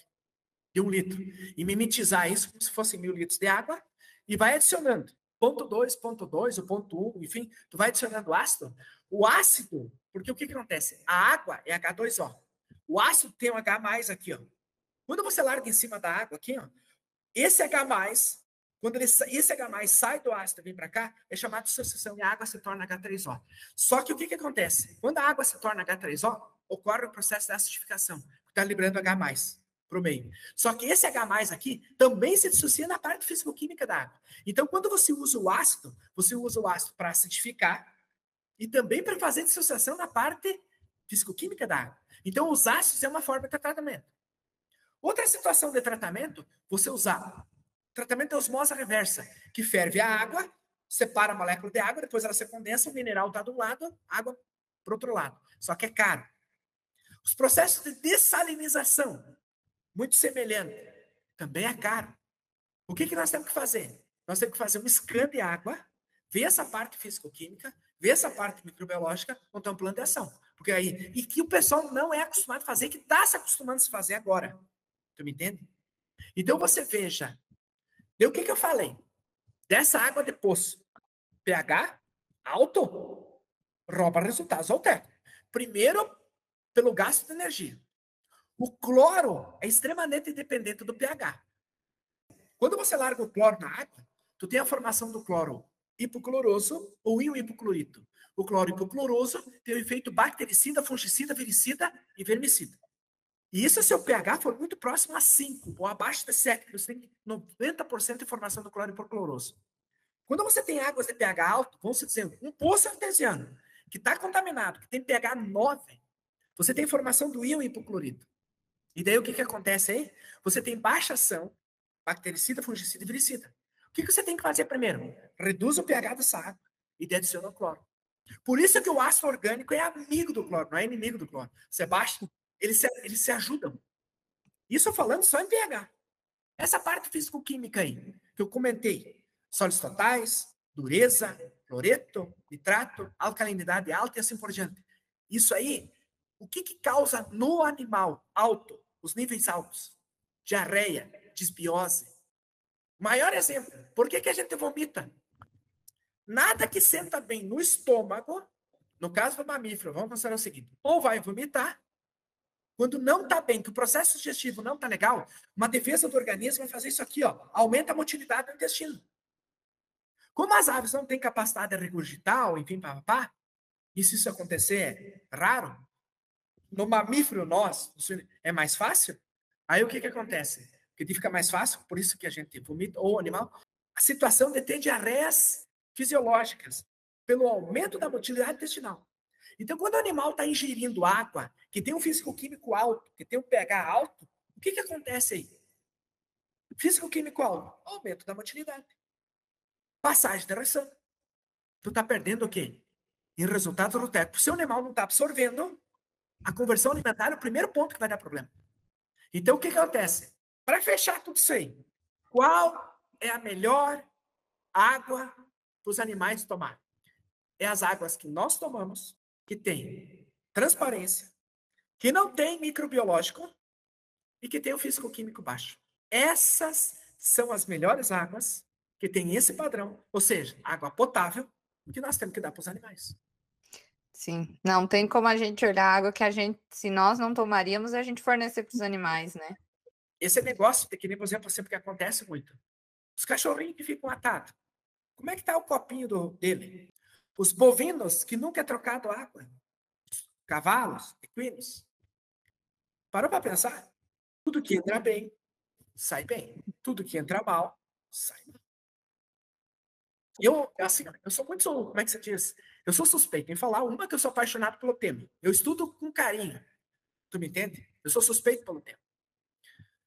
S1: de um litro e mimetizar isso como se fossem mil litros de água e vai adicionando ponto 2, ponto 2, o ponto 1, um, enfim, tu vai adicionando ácido. O ácido, porque o que, que acontece? A água é H2O. O ácido tem um H mais aqui, ó. Quando você larga em cima da água aqui, ó, esse H quando ele, esse H sai do ácido e vem para cá, é chamado de dissociação e a água se torna H3O. Só que o que, que acontece? Quando a água se torna H3O, ocorre o processo de acidificação, que está liberando H para o meio. Só que esse H aqui também se dissocia na parte físico-química da água. Então, quando você usa o ácido, você usa o ácido para acidificar e também para fazer dissociação na parte físico-química da água. Então, os ácidos é uma forma de tratamento. Outra situação de tratamento, você usar tratamento de osmose reversa, que ferve a água, separa a molécula de água, depois ela se condensa, o mineral está de um lado, água para outro lado. Só que é caro. Os processos de dessalinização, muito semelhante, também é caro. O que, que nós temos que fazer? Nós temos que fazer um scan de água, ver essa parte físico-química, ver essa parte microbiológica, montar um plano de ação. Porque aí, e que o pessoal não é acostumado a fazer, que está se acostumando a se fazer agora. Tu me entende? Então você veja. E o que, que eu falei? Dessa água de poço, pH alto, rouba resultados ao. Primeiro, pelo gasto de energia. O cloro é extremamente dependente do pH. Quando você larga o cloro na água, tu tem a formação do cloro hipocloroso ou hipoclorito. O cloro hipocloroso tem o efeito bactericida, fungicida, viricida e vermicida. E isso se o pH for muito próximo a 5 ou abaixo de 7, você tem 90% de formação do cloro hipocloroso. Quando você tem águas de pH alto, vamos dizer, um poço artesiano que está contaminado, que tem pH 9, você tem formação do íon hipoclorito. E daí o que, que acontece aí? Você tem baixa ação, bactericida, fungicida e viricida. O que, que você tem que fazer primeiro? Reduz o pH dessa água e adiciona o cloro. Por isso que o ácido orgânico é amigo do cloro, não é inimigo do cloro. Você baixa, eles se, eles se ajudam. Isso falando só em pH. Essa parte físico-química aí, que eu comentei, sólidos totais, dureza, cloreto, nitrato, alcalinidade alta e assim por diante. Isso aí, o que, que causa no animal alto? os níveis altos, diarreia, disbiose. Maior exemplo, por que, que a gente vomita? Nada que senta bem no estômago, no caso do mamífero, vamos considerar o seguinte: ou vai vomitar, quando não está bem, que o processo digestivo não está legal, uma defesa do organismo vai fazer isso aqui, ó, aumenta a motilidade do intestino. Como as aves não têm capacidade de regurgitar, ou enfim, papapá, e se isso acontecer é raro, no mamífero, nós, é mais fácil. Aí o que, que acontece? Porque fica mais fácil, por isso que a gente vomita, ou animal, a situação de ter diarreias fisiológicas, pelo aumento da motilidade intestinal. Então, quando o animal está ingerindo água, que tem um físico-químico alto, que tem um pH alto, o que, que acontece aí? Físico-químico alto, aumento da motilidade. Passagem da reação. Tu está perdendo o quê? Em resultado do teto. Se o animal não está absorvendo, a conversão alimentar é o primeiro ponto que vai dar problema. Então, o que, que acontece? Para fechar tudo isso aí, qual é a melhor água para os animais tomar? É as águas que nós tomamos, que tem transparência, que não tem microbiológico e que tem o físico-químico baixo. Essas são as melhores águas que têm esse padrão, ou seja, água potável, que nós temos que dar para os animais.
S2: Sim, não tem como a gente olhar a água que a gente, se nós não tomaríamos, a gente fornecer para os animais, né?
S1: Esse negócio, que nem, por exemplo, sempre que acontece muito. Os cachorrinhos que ficam atados. Como é que está o copinho do, dele? Os bovinos que nunca é trocado água. Cavalos, equinos. Parou para pensar? Tudo que entra bem, sai bem. Tudo que entra mal, sai mal. Eu, assim, eu sou muito, como é que você diz? Eu sou suspeito em falar uma que eu sou apaixonado pelo tema. Eu estudo com carinho. Tu me entende? Eu sou suspeito pelo tema.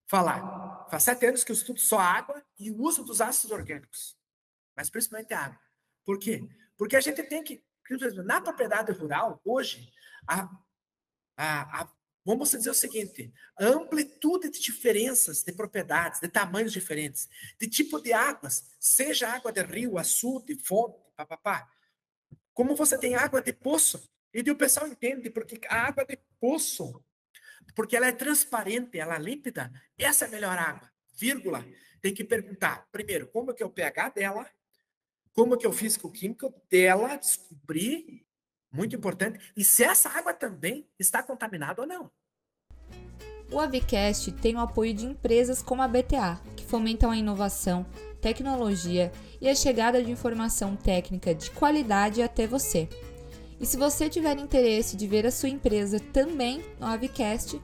S1: Falar. Faz sete anos que eu estudo só água e o uso dos ácidos orgânicos. Mas principalmente a água. Por quê? Porque a gente tem que, na propriedade rural, hoje, a, a, a Vamos dizer o seguinte: a amplitude de diferenças de propriedades, de tamanhos diferentes, de tipo de águas, seja água de rio, açude, fonte, papapá. Como você tem água de poço, e o pessoal entende porque a água de poço, porque ela é transparente, ela é límpida, essa é a melhor água. Vírgula. Tem que perguntar, primeiro, como é que é o pH dela, como que é o físico-químico dela, descobrir muito importante. E se essa água também está contaminada ou não.
S3: O Avicast tem o apoio de empresas como a BTA, que fomentam a inovação, tecnologia e a chegada de informação técnica de qualidade até você. E se você tiver interesse de ver a sua empresa também no Avicast,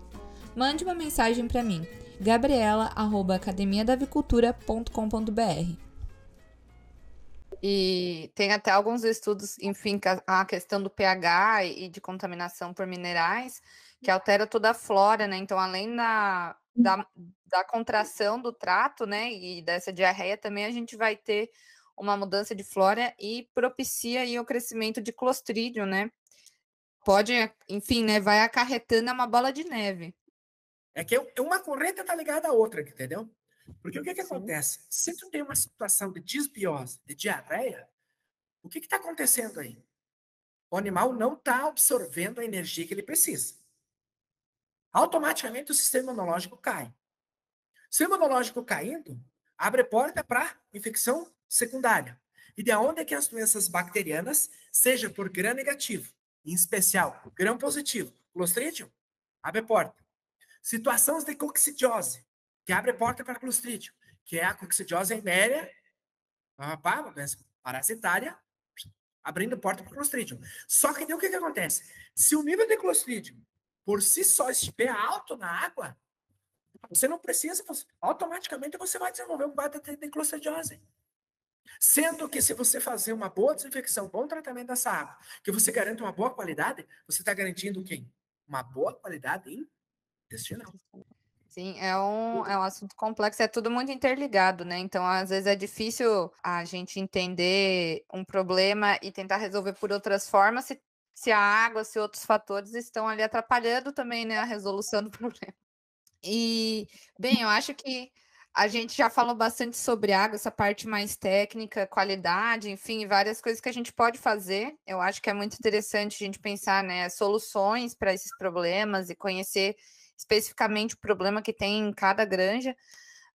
S3: mande uma mensagem para mim, gabriela@academiadavicultura.com.br.
S2: E tem até alguns estudos, enfim, a questão do pH e de contaminação por minerais, que altera toda a flora, né? Então, além da, da, da contração do trato, né, e dessa diarreia, também a gente vai ter uma mudança de flora e propicia aí o crescimento de clostridium, né? Pode, enfim, né, vai acarretando uma bola de neve.
S1: É que uma corrente está ligada à outra, entendeu? Porque o que, que acontece? Se tu tem uma situação de desbiose, de diarreia, o que está acontecendo aí? O animal não está absorvendo a energia que ele precisa. Automaticamente o sistema imunológico cai. O sistema imunológico caindo, abre porta para infecção secundária. E de onde é que as doenças bacterianas, seja por gram negativo, em especial gram positivo, Clostridium, abre porta. Situações de coccidiose, que abre porta para Clostridium, que é a coccidiose eméria, uma doença parasitária, abrindo porta para Clostridium. Só que o que, que acontece? Se o nível de Clostridium por si só estiver alto na água, você não precisa, automaticamente você vai desenvolver um quadro de clostridiose. Sendo que se você fazer uma boa desinfecção, um bom tratamento dessa água, que você garante uma boa qualidade, você está garantindo o quê? Uma boa qualidade intestinal.
S2: Sim, é um, é um assunto complexo, é tudo muito interligado, né? Então, às vezes é difícil a gente entender um problema e tentar resolver por outras formas se, se a água, se outros fatores estão ali atrapalhando também né, a resolução do problema. E, bem, eu acho que a gente já falou bastante sobre água, essa parte mais técnica, qualidade, enfim, várias coisas que a gente pode fazer. Eu acho que é muito interessante a gente pensar né, soluções para esses problemas e conhecer especificamente o problema que tem em cada granja.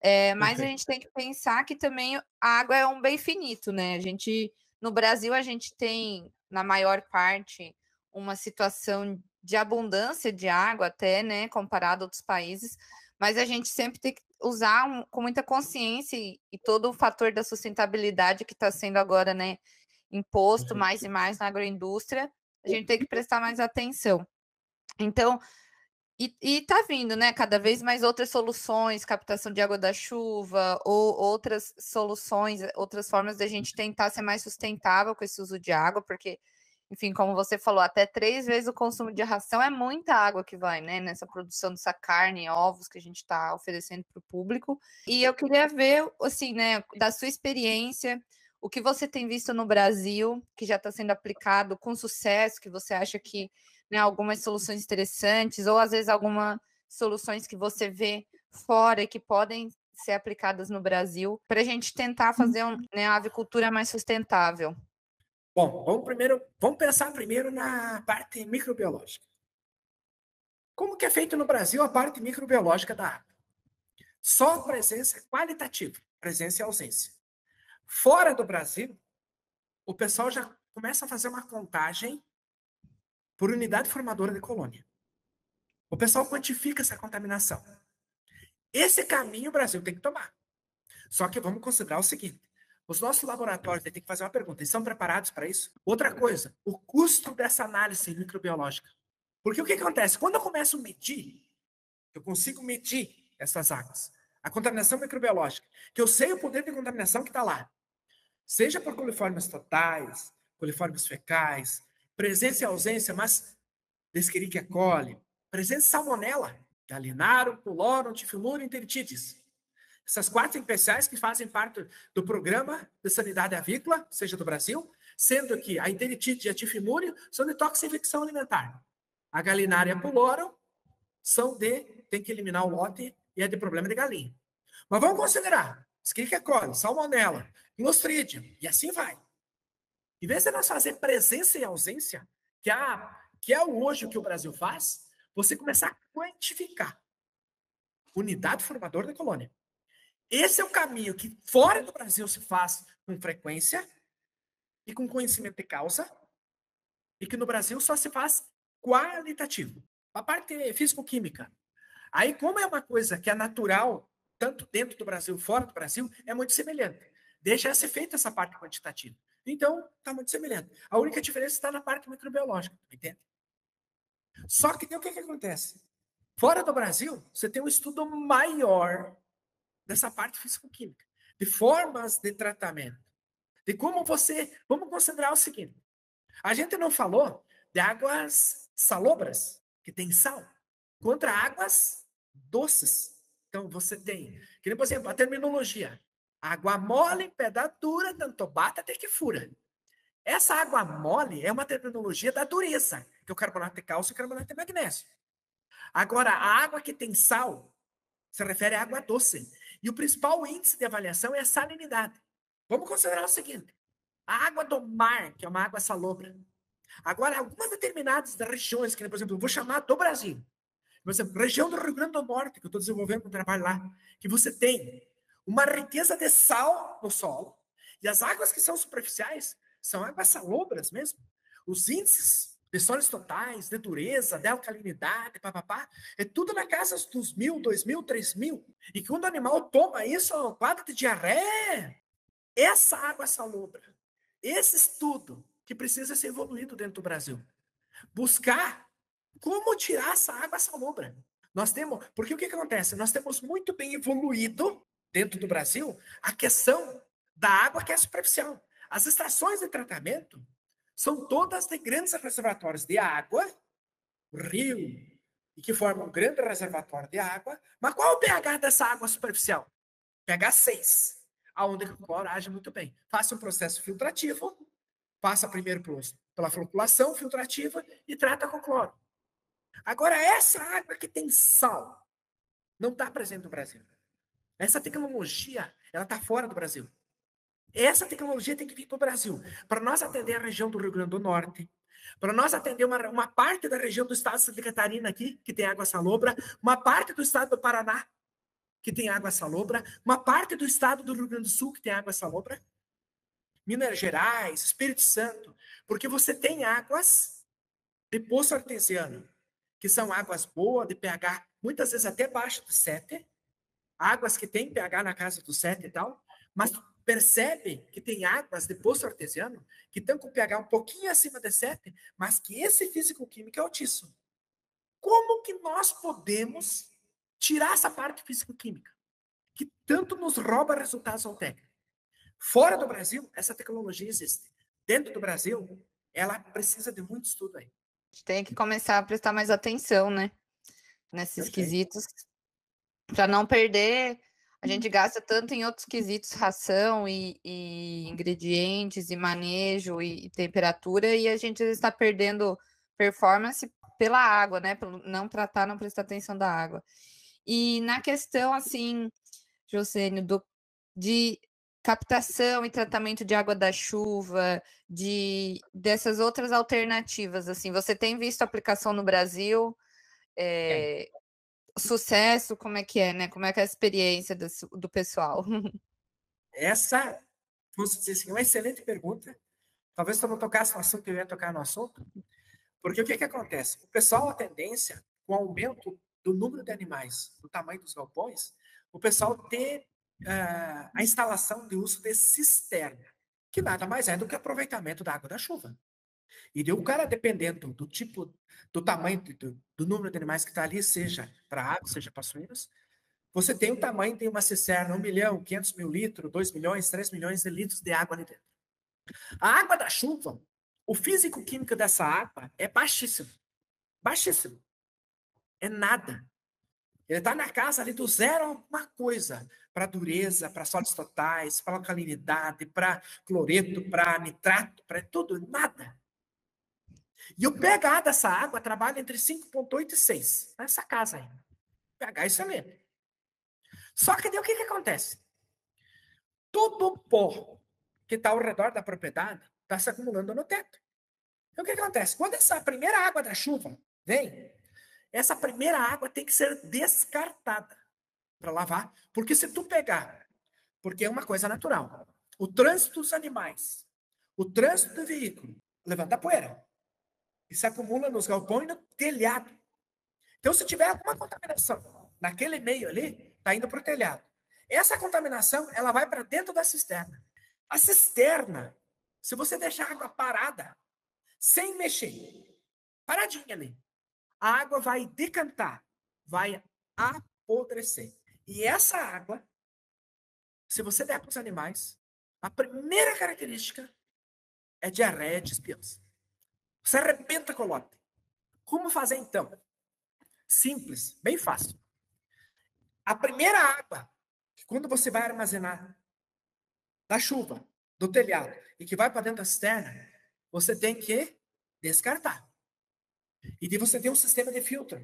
S2: É, mas a gente tem que pensar que também a água é um bem finito, né? A gente, no Brasil, a gente tem, na maior parte, uma situação de abundância de água, até, né, comparado a outros países, mas a gente sempre tem que usar um, com muita consciência e, e, todo o fator da sustentabilidade que está sendo agora, né, imposto mais e mais na agroindústria, a gente tem que prestar mais atenção. Então, e, e tá vindo, né? Cada vez mais outras soluções, captação de água da chuva, ou outras soluções, outras formas de a gente tentar ser mais sustentável com esse uso de água, porque, enfim, como você falou, até três vezes o consumo de ração é muita água que vai, né? Nessa produção dessa carne, ovos que a gente está oferecendo para o público. E eu queria ver, assim, né, da sua experiência, o que você tem visto no Brasil, que já está sendo aplicado com sucesso, que você acha que né, algumas soluções interessantes, ou às vezes alguma soluções que você vê fora e que podem ser aplicadas no Brasil para a gente tentar fazer um, né, a avicultura mais sustentável?
S1: Bom, vamos primeiro, vamos pensar primeiro na parte microbiológica. Como que é feito no Brasil a parte microbiológica da água? Só presença qualitativa, presença e ausência. Fora do Brasil, o pessoal já começa a fazer uma contagem por unidade formadora de colônia. O pessoal quantifica essa contaminação. Esse caminho o Brasil tem que tomar. Só que vamos considerar o seguinte: os nossos laboratórios têm que fazer uma pergunta, eles estão preparados para isso? Outra coisa, o custo dessa análise microbiológica. Porque o que acontece? Quando eu começo a medir, eu consigo medir essas águas, a contaminação microbiológica, que eu sei o poder de contaminação que está lá, seja por coliformes totais, coliformes fecais, presença e ausência, mas Escherichia coli, presença de salmonela, galinarum, pulorum, tifilurium, enteritides. Essas quatro especiais que fazem parte do programa de sanidade avícola, seja do Brasil, sendo que a enteritide e a tifimúrio são de toxinfecção alimentar. A galinária pulorum são de, tem que eliminar o lote e é de problema de galinha. Mas vamos considerar Escherichia coli, salmonella, clostridium, e assim vai. Em vez de nós fazer presença e ausência, que é, que é hoje o que o Brasil faz, você começar a quantificar unidade formadora da colônia. Esse é o caminho que fora do Brasil se faz com frequência e com conhecimento de causa, e que no Brasil só se faz qualitativo. A parte físico-química. Aí, como é uma coisa que é natural, tanto dentro do Brasil, fora do Brasil, é muito semelhante. Deixa ser feita essa parte quantitativa. Então, está muito semelhante. A única diferença está na parte microbiológica, entende? Só que o que, que acontece? Fora do Brasil, você tem um estudo maior dessa parte físico-química, de formas de tratamento, de como você. Vamos considerar o seguinte: a gente não falou de águas salobras, que tem sal, contra águas doces. Então, você tem, que por exemplo, a terminologia: água mole, pedra dura, tanto bata até que fura. Essa água mole é uma terminologia da dureza, que o carbonato de cálcio e o carbonato de magnésio. Agora, a água que tem sal se refere à água doce. E o principal índice de avaliação é a salinidade. Vamos considerar o seguinte: a água do mar, que é uma água salobra. Agora, algumas determinadas regiões, que, por exemplo, eu vou chamar do Brasil. Por exemplo, região do Rio Grande do Norte, que eu estou desenvolvendo um trabalho lá, que você tem uma riqueza de sal no solo, e as águas que são superficiais são águas salobras mesmo. Os índices de sólidos totais, de dureza, de alcalinidade, papapá, é tudo na casa dos mil, dois mil, três mil. E quando o animal toma isso, é quadro de diarreia. Essa água salobra, esse estudo que precisa ser evoluído dentro do Brasil. Buscar como tirar essa água salobra. Nós temos, porque o que acontece? Nós temos muito bem evoluído dentro do Brasil a questão da água que é superficial. As estações de tratamento são todas de grandes reservatórios de água, rio, e que formam um grande reservatório de água. Mas qual é o pH dessa água superficial? pH 6, aonde o cloro age muito bem. Faça um processo filtrativo, passa primeiro pela floculação filtrativa e trata com cloro. Agora, essa água que tem sal não está presente no Brasil. Essa tecnologia, ela está fora do Brasil. Essa tecnologia tem que vir para o Brasil, para nós atender a região do Rio Grande do Norte, para nós atender uma, uma parte da região do estado de Santa Catarina aqui, que tem água salobra, uma parte do estado do Paraná, que tem água salobra, uma parte do estado do Rio Grande do Sul, que tem água salobra, Minas Gerais, Espírito Santo, porque você tem águas de poço artesiano, que são águas boas, de pH muitas vezes até baixo de 7, águas que têm pH na casa do 7 e tal, mas percebe que tem águas de poço artesiano que estão com pH um pouquinho acima de 7, mas que esse físico-químico é altíssimo. Como que nós podemos tirar essa parte físico-química que tanto nos rouba resultados ao técnico? Fora do Brasil, essa tecnologia existe. Dentro do Brasil, ela precisa de muito estudo aí.
S2: A gente tem que começar a prestar mais atenção, né? Nesses Perfeito. quesitos, para não perder a gente gasta tanto em outros quesitos, ração e, e ingredientes, e manejo e, e, temperatura, e a gente está perdendo performance pela água, né? Pelo não tratar, não prestar atenção da água. E na questão, assim, Josênio, do, de captação e tratamento de água da chuva, de dessas outras alternativas, assim, você tem visto aplicação no Brasil? É, sucesso, como é que é, né? Como é que é a experiência do, do pessoal?
S1: Essa, vamos dizer assim, é uma excelente pergunta. Talvez tu não tocasse no assunto eu ia tocar no assunto, porque o que que acontece? O pessoal, a tendência, com o aumento do número de animais, do tamanho dos galpões, o pessoal ter uh, a instalação de uso de cisterna, que nada mais é do que aproveitamento da água da chuva. E o cara, dependendo do tipo, do tamanho, do, do número de animais que está ali, seja para água, seja para suínos, você tem o tamanho de uma cisterna, 1 milhão, 500 mil litros, 2 milhões, 3 milhões de litros de água ali dentro. A água da chuva, o físico-químico dessa água é baixíssimo. Baixíssimo. É nada. Ele está na casa ali do zero alguma coisa. Para dureza, para sólidos totais, para alcalinidade, para cloreto, para nitrato, para tudo, nada. E o pH dessa água trabalha entre 5,8 e 6. Nessa casa aí. pH excelente. Só que daí o que, que acontece? Todo o pó que está ao redor da propriedade está se acumulando no teto. Então o que, que acontece? Quando essa primeira água da chuva vem, essa primeira água tem que ser descartada para lavar, porque se tu pegar, porque é uma coisa natural, o trânsito dos animais, o trânsito do veículo, levanta poeira se acumula nos galpões e no telhado. Então, se tiver alguma contaminação naquele meio ali, está indo para o telhado. Essa contaminação, ela vai para dentro da cisterna. A cisterna, se você deixar a água parada, sem mexer, paradinha ali, a água vai decantar, vai apodrecer. E essa água, se você der para os animais, a primeira característica é diarreia de espiões. Você arrebenta com o lote. Como fazer então? Simples, bem fácil. A primeira água, que quando você vai armazenar da chuva, do telhado, e que vai para dentro da cisterna, você tem que descartar. E de você ter um sistema de filtro.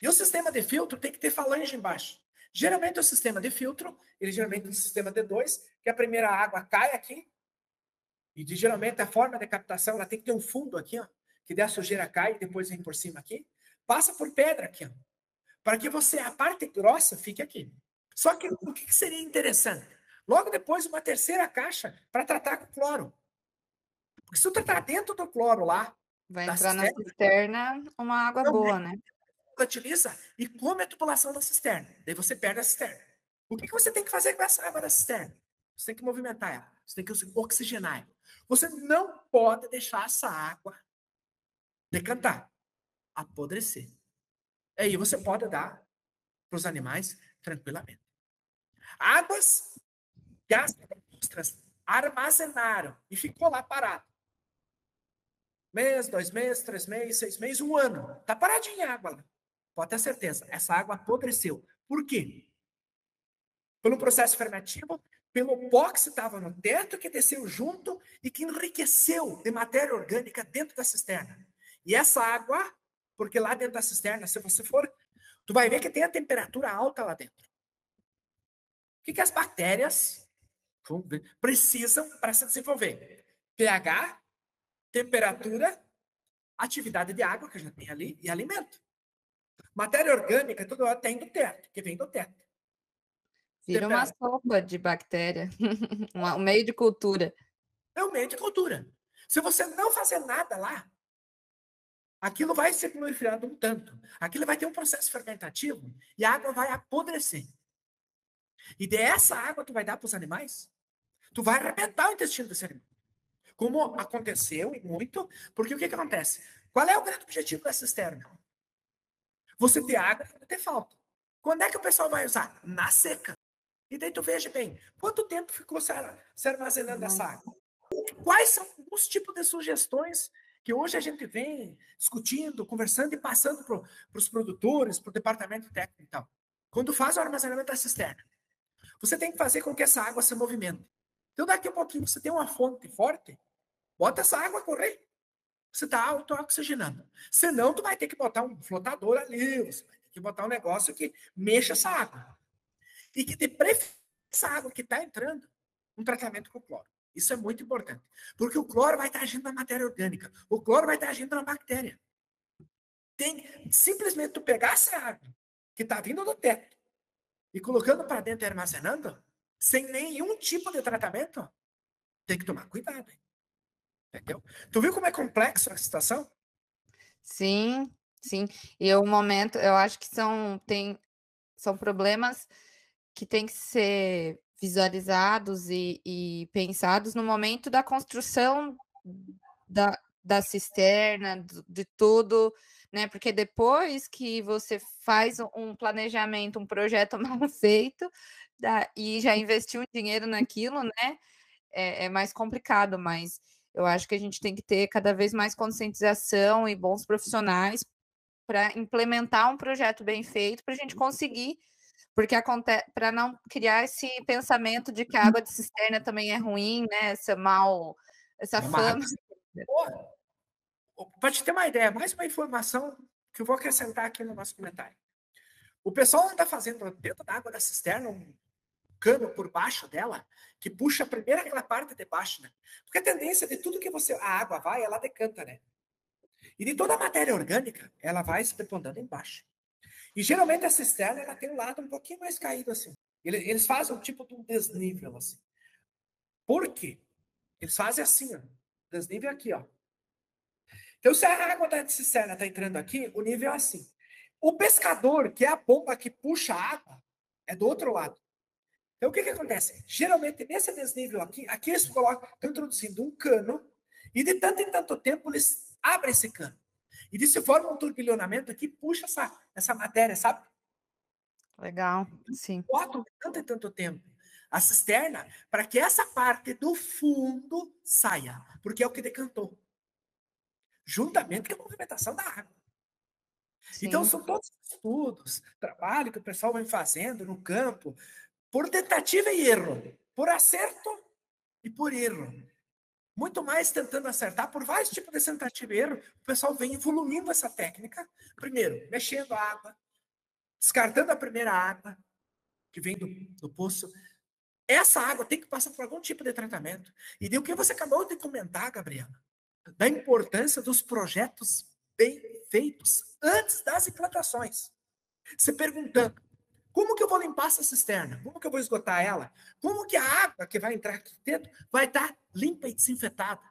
S1: E o sistema de filtro tem que ter falange embaixo. Geralmente o sistema de filtro, ele geralmente é um sistema D2, que a primeira água cai aqui, e de, geralmente a forma de captação, ela tem que ter um fundo aqui, ó, que der a sujeira cai e depois vem por cima aqui, passa por pedra aqui, ó, para que você, a parte grossa, fique aqui. Só que o que seria interessante? Logo depois, uma terceira caixa para tratar com cloro. Porque se eu tratar dentro do cloro lá,
S2: Vai entrar cisterna, na cisterna uma água boa, né?
S1: Utiliza e come a tubulação da cisterna. Daí você perde a cisterna. O que, que você tem que fazer com essa água da cisterna? Você tem que movimentar ela. Você tem que oxigenar ela. Você não pode deixar essa água decantar, apodrecer. Aí você pode dar para os animais tranquilamente. Águas que as indústrias armazenaram e ficou lá parado mês, dois meses, três meses, seis meses, um ano. Tá paradinha a água lá. Pode ter certeza. Essa água apodreceu. Por quê? Pelo processo fermentivo, pelo pó que estava no teto que desceu junto e que enriqueceu de matéria orgânica dentro da cisterna. E essa água, porque lá dentro da cisterna, se você for, tu vai ver que tem a temperatura alta lá dentro. O que, que as bactérias precisam para se desenvolver? pH, temperatura, atividade de água que gente tem ali e alimento. Matéria orgânica, tudo tem do teto, que vem do teto.
S2: Vira uma sopa de bactéria, um meio de cultura.
S1: É um meio de cultura. Se você não fazer nada lá, aquilo vai ser proliferando um tanto. Aquilo vai ter um processo fermentativo e a água vai apodrecer. E dessa água tu vai dar para os animais, tu vai arrebentar o intestino desse animal como aconteceu e muito, porque o que, que acontece? Qual é o grande objetivo da cisterna? Você ter água e ter falta. Quando é que o pessoal vai usar? Na seca. E daí tu veja bem, quanto tempo ficou se, armazenando essa água? Quais são os tipos de sugestões que hoje a gente vem discutindo, conversando e passando para os produtores, para o departamento técnico e tal? Quando faz o armazenamento da cisterna, você tem que fazer com que essa água se movimente. Então, daqui a pouquinho, você tem uma fonte forte, Bota essa água a correr. você está auto-oxigenando. Senão, tu vai ter que botar um flotador ali, você vai ter que botar um negócio que mexa essa água. E que de preferência, essa água que está entrando, um tratamento com cloro. Isso é muito importante. Porque o cloro vai estar agindo na matéria orgânica. O cloro vai estar agindo na bactéria. Tem simplesmente tu pegar essa água que está vindo do teto e colocando para dentro e armazenando, sem nenhum tipo de tratamento, tem que tomar cuidado. Entendeu? Tu viu como é complexo a situação?
S2: Sim, sim. E o momento, eu acho que são, tem, são problemas que têm que ser visualizados e, e pensados no momento da construção da, da cisterna, de tudo, né? Porque depois que você faz um planejamento, um projeto mal feito, da, e já investiu dinheiro naquilo, né? É, é, mais complicado, mas eu acho que a gente tem que ter cada vez mais conscientização e bons profissionais para implementar um projeto bem feito para a gente conseguir, porque acontece para não criar esse pensamento de que a água de cisterna também é ruim, né? Essa mal, essa fama.
S1: Para te ter uma ideia, mais uma informação que eu vou acrescentar aqui no nosso comentário. O pessoal anda fazendo dentro da água da cisterna um cano por baixo dela que puxa primeiro aquela parte de baixo, né? Porque a tendência de tudo que você a água vai, ela decanta, né? E de toda a matéria orgânica, ela vai se deponendo embaixo. E geralmente a cisterna ela tem um lado um pouquinho mais caído assim. Eles fazem um tipo de um desnível assim. Por quê? Eles fazem assim, ó. Desnível aqui, ó. Então, se a água da cisterna está entrando aqui, o nível é assim. O pescador, que é a bomba que puxa a água, é do outro lado. Então, o que, que acontece? Geralmente, nesse desnível aqui, aqui eles colocam, estão introduzindo um cano, e de tanto em tanto tempo eles abrem esse cano. E de se forma um turbilhonamento aqui, puxa essa, essa matéria, sabe?
S2: Legal, sim.
S1: Botam tanto em tanto tempo a cisterna para que essa parte do fundo saia, porque é o que decantou. Juntamente com a movimentação da água. Então, Sim. Então, são todos estudos, trabalho que o pessoal vem fazendo no campo, por tentativa e erro, por acerto e por erro. Muito mais tentando acertar por vários tipos de tentativa o pessoal vem evoluindo essa técnica. Primeiro, mexendo a água, descartando a primeira água que vem do, do poço. Essa água tem que passar por algum tipo de tratamento. E de o que você acabou de comentar, Gabriela, da importância dos projetos bem feitos antes das implantações. Você perguntando, como que eu vou limpar essa cisterna? Como que eu vou esgotar ela? Como que a água que vai entrar aqui dentro vai estar limpa e desinfetada?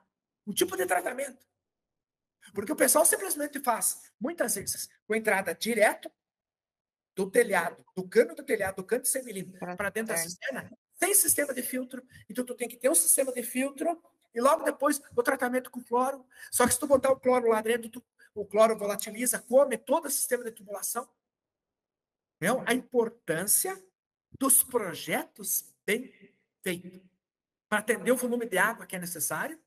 S1: Um tipo de tratamento. Porque o pessoal simplesmente faz, muitas vezes, com entrada direto do telhado, do cano do telhado, do cano de 100 milímetros, para dentro da cisterna, sem sistema de filtro. Então, tu tem que ter um sistema de filtro e logo depois o tratamento com cloro. Só que se tu botar o cloro lá dentro, tu, o cloro volatiliza, come todo o sistema de tubulação. Não, a importância dos projetos bem feitos para atender o volume de água que é necessário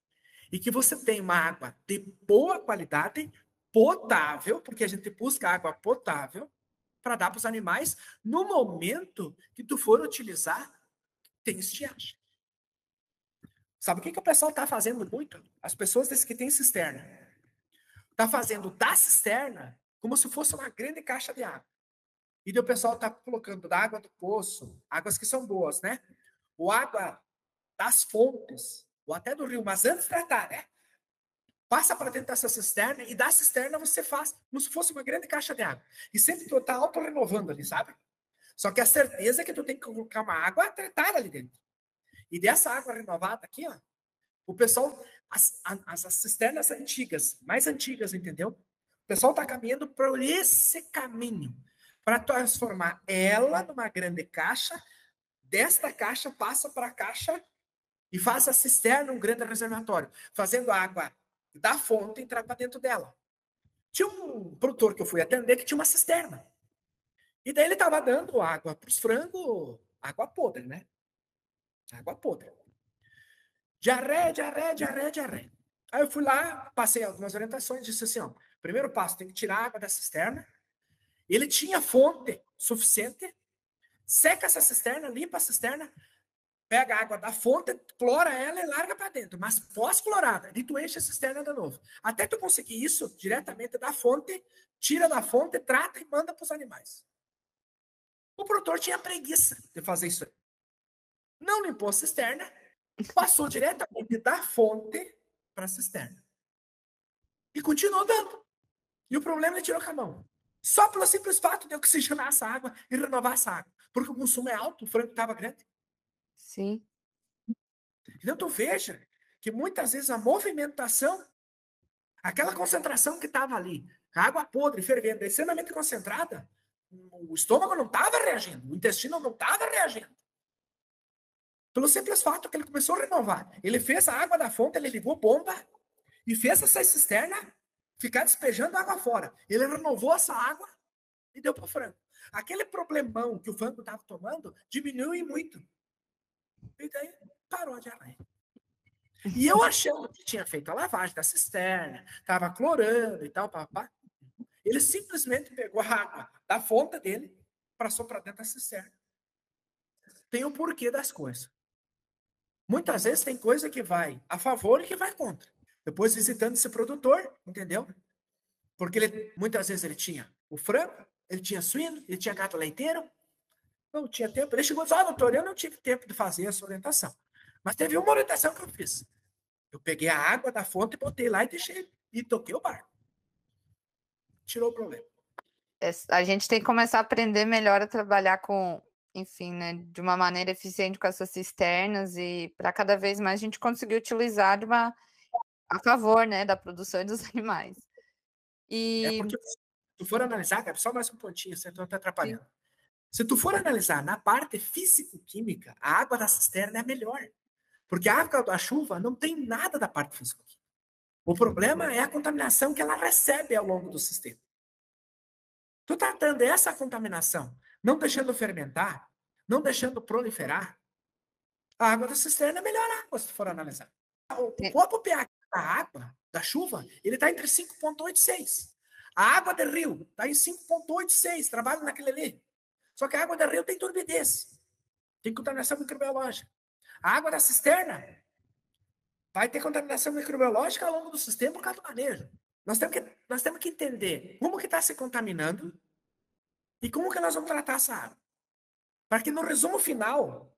S1: e que você tenha uma água de boa qualidade, potável, porque a gente busca água potável para dar para os animais no momento que tu for utilizar, tem estiagem. Sabe o que, que o pessoal está fazendo muito? As pessoas desse que tem cisterna. Está fazendo da cisterna como se fosse uma grande caixa de água. E o pessoal está colocando da água do poço, águas que são boas, né? Ou água das fontes, ou até do rio, mas antes de tratar, né? Passa para dentro dessa cisterna e da cisterna você faz como se fosse uma grande caixa de água. E sempre tu está auto-renovando ali, sabe? Só que a certeza é que tu tem que colocar uma água tratada ali dentro. E dessa água renovada aqui, ó, o pessoal, as, as, as cisternas antigas, mais antigas, entendeu? O pessoal está caminhando por esse caminho para transformar ela numa grande caixa. Desta caixa passa para a caixa e faz a cisterna um grande reservatório, fazendo a água da fonte entrar para dentro dela. Tinha um produtor que eu fui atender que tinha uma cisterna. E daí ele estava dando água para os frangos, água podre, né? Água podre. Diarreia, diarreia, diarreia, diarreia. Aí eu fui lá, passei algumas orientações, disse assim: ó, primeiro passo, tem que tirar a água da cisterna, ele tinha fonte suficiente, seca essa cisterna, limpa a cisterna, pega a água da fonte, clora ela e larga para dentro. Mas pós-clorada, tu enche a cisterna de novo. Até tu conseguir isso diretamente da fonte, tira da fonte, trata e manda para os animais. O produtor tinha preguiça de fazer isso. Não limpou a cisterna, passou diretamente da fonte para a cisterna. E continuou dando. E o problema é tirou com a mão. Só pelo simples fato de oxigenar essa água e renovar essa água. Porque o consumo é alto, o frango estava grande.
S2: Sim.
S1: Então tu veja que muitas vezes a movimentação, aquela concentração que estava ali, a água podre, fervendo, extremamente concentrada, o estômago não estava reagindo, o intestino não estava reagindo. Pelo simples fato que ele começou a renovar. Ele fez a água da fonte, ele ligou bomba e fez essa cisterna ficar despejando água fora. Ele renovou essa água e deu para o frango. Aquele problemão que o frango estava tomando diminuiu muito. E daí parou de arranhar. E eu achando que tinha feito a lavagem da cisterna, estava clorando e tal, papá. Ele simplesmente pegou a água da fonte dele, passou para dentro da cisterna. Tem o porquê das coisas. Muitas vezes tem coisa que vai a favor e que vai contra. Depois visitando esse produtor, entendeu? Porque ele, muitas vezes ele tinha o frango, ele tinha suíno, ele tinha gato leiteiro, não tinha tempo. Ele chegou e disse: Ah, doutor, eu não tive tempo de fazer essa orientação. Mas teve uma orientação que eu fiz. Eu peguei a água da fonte, botei lá e deixei. E toquei o barco. Tirou o problema.
S2: É, a gente tem que começar a aprender melhor a trabalhar com, enfim, né, de uma maneira eficiente com essas cisternas e para cada vez mais a gente conseguir utilizar de uma a favor, né, da produção dos animais.
S1: E é porque se tu for analisar, cara, só mais um pontinho, você não está atrapalhando. Sim. Se tu for analisar na parte físico-química, a água da cisterna é a melhor. Porque a água da chuva não tem nada da parte físico-química. O problema é a contaminação que ela recebe ao longo do sistema. Tu tratando essa contaminação, não deixando fermentar, não deixando proliferar, a água da cisterna é a melhor água, se tu for analisar. O próprio pH da água, da chuva, ele está entre 5,86. A água do rio está em 5,86, trabalha naquele ali. Só que a água da rio tem turbidez. Tem contaminação microbiológica. A água da cisterna vai ter contaminação microbiológica ao longo do sistema por causa do manejo. Nós temos que, nós temos que entender como que está se contaminando e como que nós vamos tratar essa água. Para que no resumo final,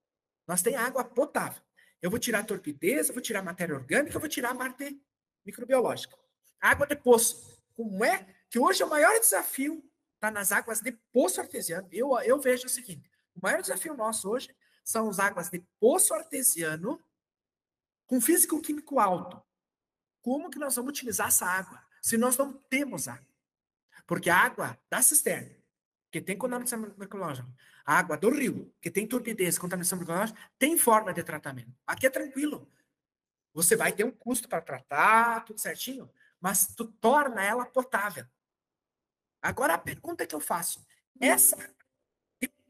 S1: nós tenha água potável. Eu vou tirar a torpidez, eu vou tirar a matéria orgânica, eu vou tirar a matéria microbiológica. Água de poço. Como é que hoje é o maior desafio está nas águas de poço artesiano. Eu, eu vejo o seguinte: o maior desafio nosso hoje são as águas de poço artesiano com físico-químico alto. Como que nós vamos utilizar essa água se nós não temos água? Porque a água da cisterna, que tem contaminação microbiológica, a água do rio, que tem turbidez, contaminação microbiológica, tem forma de tratamento. Aqui é tranquilo. Você vai ter um custo para tratar, tudo certinho, mas tu torna ela potável. Agora a pergunta que eu faço: essa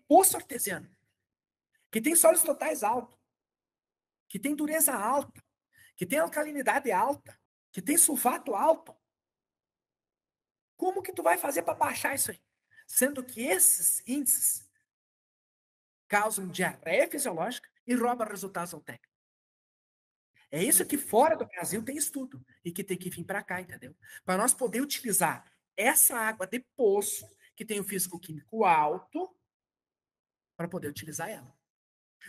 S1: poço artesiano, que tem sólidos totais alto, que tem dureza alta, que tem alcalinidade alta, que tem sulfato alto, como que tu vai fazer para baixar isso aí? Sendo que esses índices causam diarreia fisiológica e roubam resultados ao técnico. É isso que fora do Brasil tem estudo e que tem que vir para cá, entendeu? Para nós poder utilizar essa água de poço, que tem o físico-químico alto, para poder utilizar ela.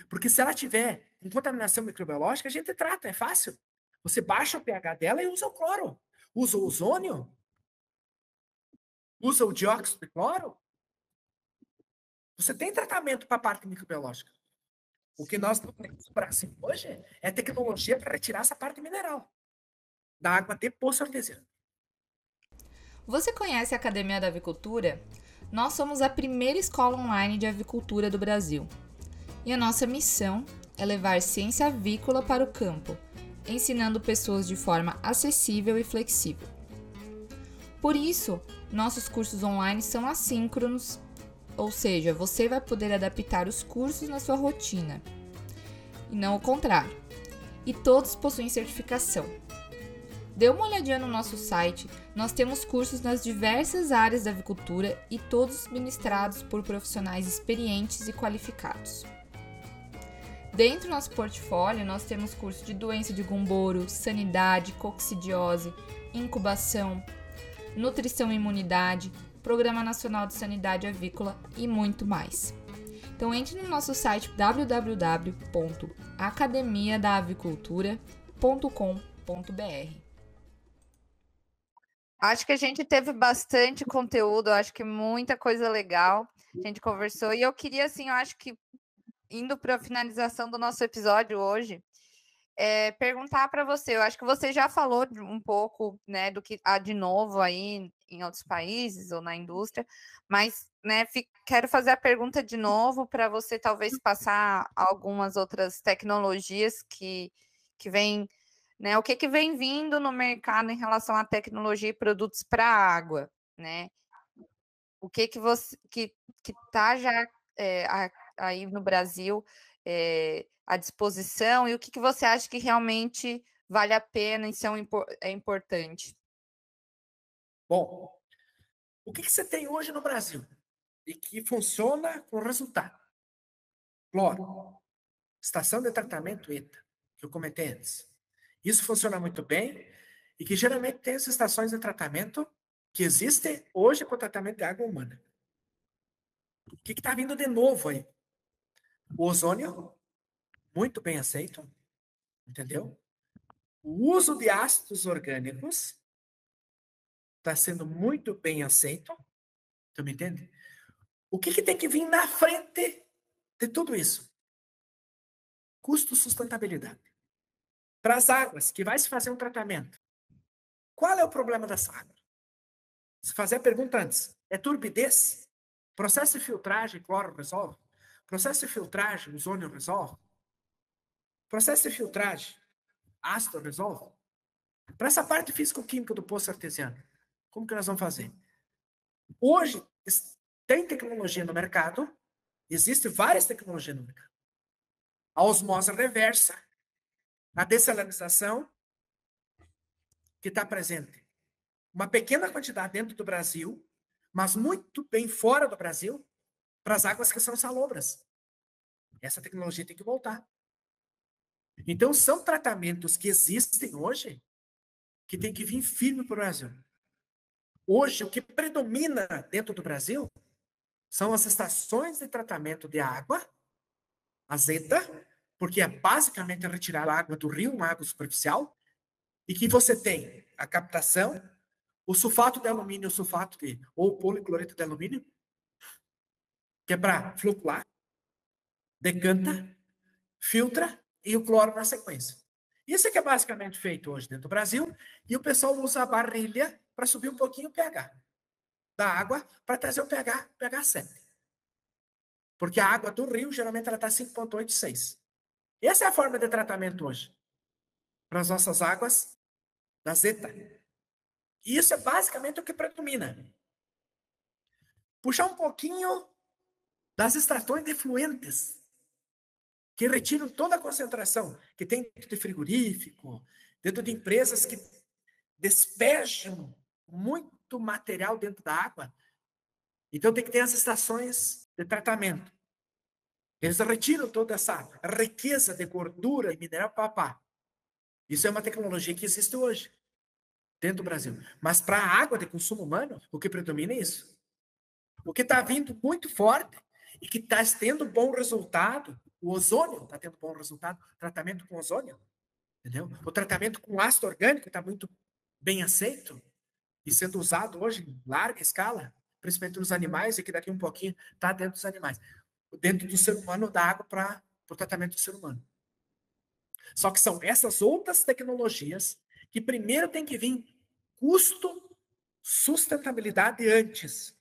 S1: Porque se ela tiver em contaminação microbiológica, a gente trata, é fácil. Você baixa o pH dela e usa o cloro. Usa o ozônio. Usa o dióxido de cloro. Você tem tratamento para a parte microbiológica. O que nós temos no Brasil hoje é tecnologia para retirar essa parte mineral da água de poço artesiano.
S3: Você conhece a Academia da Avicultura? Nós somos a primeira escola online de avicultura do Brasil. E a nossa missão é levar ciência avícola para o campo, ensinando pessoas de forma acessível e flexível. Por isso, nossos cursos online são assíncronos, ou seja, você vai poder adaptar os cursos na sua rotina, e não o contrário. E todos possuem certificação, Dê uma olhadinha no nosso site, nós temos cursos nas diversas áreas da avicultura e todos ministrados por profissionais experientes e qualificados. Dentro do nosso portfólio, nós temos curso de doença de Gumboro, sanidade, coccidiose, incubação, nutrição e imunidade, Programa Nacional de Sanidade Avícola e muito mais. Então entre no nosso site www.academiadaavicultura.com.br.
S2: Acho que a gente teve bastante conteúdo, acho que muita coisa legal. A gente conversou e eu queria assim, eu acho que indo para a finalização do nosso episódio hoje, é, perguntar para você. Eu acho que você já falou um pouco, né, do que há de novo aí em outros países ou na indústria, mas, né, fico, quero fazer a pergunta de novo para você talvez passar algumas outras tecnologias que que vem, né, o que que vem vindo no mercado em relação à tecnologia e produtos para água, né? O que que você que que tá já é, aí no Brasil é, à disposição e o que, que você acha que realmente vale a pena e são, é importante?
S1: Bom, o que, que você tem hoje no Brasil e que funciona com resultado? Cloro, estação de tratamento ETA, que eu comentei antes. Isso funciona muito bem e que geralmente tem as estações de tratamento que existem hoje com tratamento de água humana. O que está vindo de novo aí? O ozônio, muito bem aceito, entendeu? O uso de ácidos orgânicos está sendo muito bem aceito. Tu me entende? O que, que tem que vir na frente de tudo isso? Custo sustentabilidade. Para as águas que vai se fazer um tratamento, qual é o problema dessa água? Se fazer a pergunta antes, é turbidez? Processo de filtragem, cloro resolve? Processo de filtragem, ozônio resolve? Processo de filtragem, ácido resolve? Para essa parte físico-química do poço artesiano, como que nós vamos fazer? Hoje, tem tecnologia no mercado, existe várias tecnologias no mercado. A osmose reversa, a dessalinização, que está presente. Uma pequena quantidade dentro do Brasil, mas muito bem fora do Brasil, para as águas que são salobras. Essa tecnologia tem que voltar. Então, são tratamentos que existem hoje que tem que vir firme para o Brasil. Hoje, o que predomina dentro do Brasil são as estações de tratamento de água azeda, porque é basicamente retirar a água do rio, uma água superficial, e que você tem a captação, o sulfato de alumínio, o sulfato de, ou policloreto de alumínio, que é para flutuar, decanta, filtra e o cloro na sequência. Isso é que é basicamente feito hoje dentro do Brasil, e o pessoal usa a barrilha para subir um pouquinho o pH da água para trazer o pH, pH 7. Porque a água do rio, geralmente, ela está 5,86. Essa é a forma de tratamento hoje para as nossas águas da Zeta. E isso é basicamente o que predomina. Puxar um pouquinho das estações de fluentes, que retiram toda a concentração que tem dentro de frigorífico, dentro de empresas que despejam muito material dentro da água. Então tem que ter as estações de tratamento. Eles retiram toda essa riqueza de gordura e mineral papá. Isso é uma tecnologia que existe hoje dentro do Brasil. Mas para a água de consumo humano, o que predomina é isso. O que está vindo muito forte e que está tendo bom resultado, o ozônio está tendo bom resultado, tratamento com ozônio, entendeu? O tratamento com ácido orgânico está muito bem aceito e sendo usado hoje em larga escala, principalmente nos animais, e que daqui um pouquinho está dentro dos animais, dentro do ser humano, da água para o tratamento do ser humano. Só que são essas outras tecnologias que primeiro tem que vir custo, sustentabilidade antes.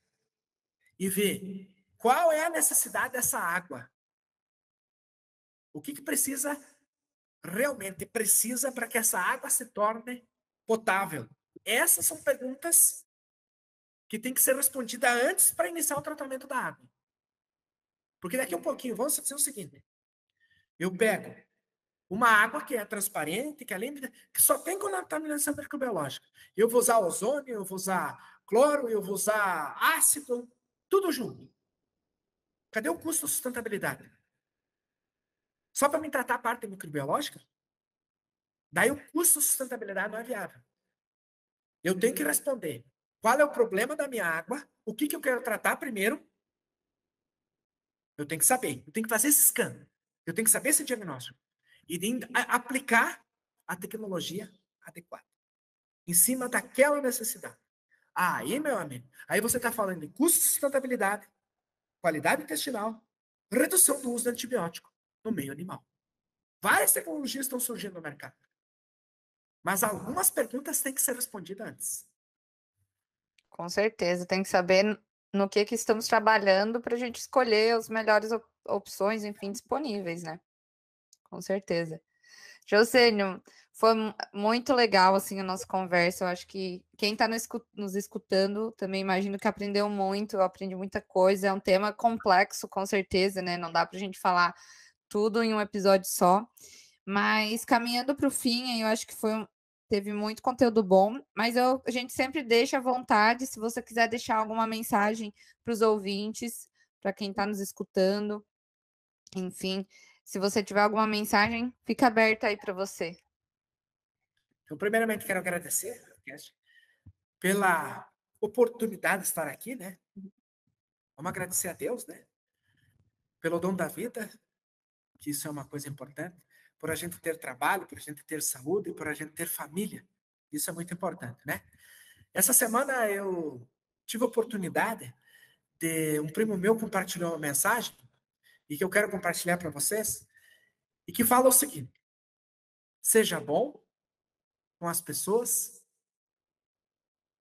S1: E ver qual é a necessidade dessa água? O que, que precisa, realmente precisa para que essa água se torne potável? Essas são perguntas que têm que ser respondidas antes para iniciar o tratamento da água. Porque daqui a um pouquinho, vamos dizer o seguinte: eu pego uma água que é transparente, que além de, que só tem contaminação microbiológica. Eu vou usar ozônio, eu vou usar cloro, eu vou usar ácido, tudo junto. Cadê o custo da sustentabilidade? Só para me tratar a parte microbiológica? Daí o custo de sustentabilidade não é viável. Eu tenho que responder qual é o problema da minha água, o que, que eu quero tratar primeiro. Eu tenho que saber, eu tenho que fazer esse scan, eu tenho que saber esse diagnóstico e aplicar a tecnologia adequada em cima daquela necessidade. Aí, meu amigo, aí você está falando de custo de sustentabilidade, qualidade intestinal, redução do uso de antibiótico no meio animal. Várias tecnologias estão surgindo no mercado. Mas algumas perguntas têm que ser respondidas antes.
S2: Com certeza, tem que saber no que, que estamos trabalhando para a gente escolher as melhores op opções, enfim, disponíveis, né? Com certeza. Josênio, foi muito legal assim a nossa conversa. Eu acho que quem está nos escutando também imagino que aprendeu muito, eu aprendi muita coisa. É um tema complexo, com certeza, né? Não dá para a gente falar tudo em um episódio só. Mas caminhando para o fim, eu acho que foi um, teve muito conteúdo bom, mas eu, a gente sempre deixa à vontade, se você quiser deixar alguma mensagem para os ouvintes, para quem está nos escutando, enfim, se você tiver alguma mensagem, fica aberta aí para você.
S1: Então, primeiramente, quero agradecer pela oportunidade de estar aqui, né? Vamos agradecer a Deus, né? Pelo dom da vida, que isso é uma coisa importante, por a gente ter trabalho, por a gente ter saúde, por a gente ter família. Isso é muito importante, né? Essa semana eu tive a oportunidade de um primo meu compartilhou uma mensagem e que eu quero compartilhar para vocês e que fala o seguinte: seja bom com as pessoas,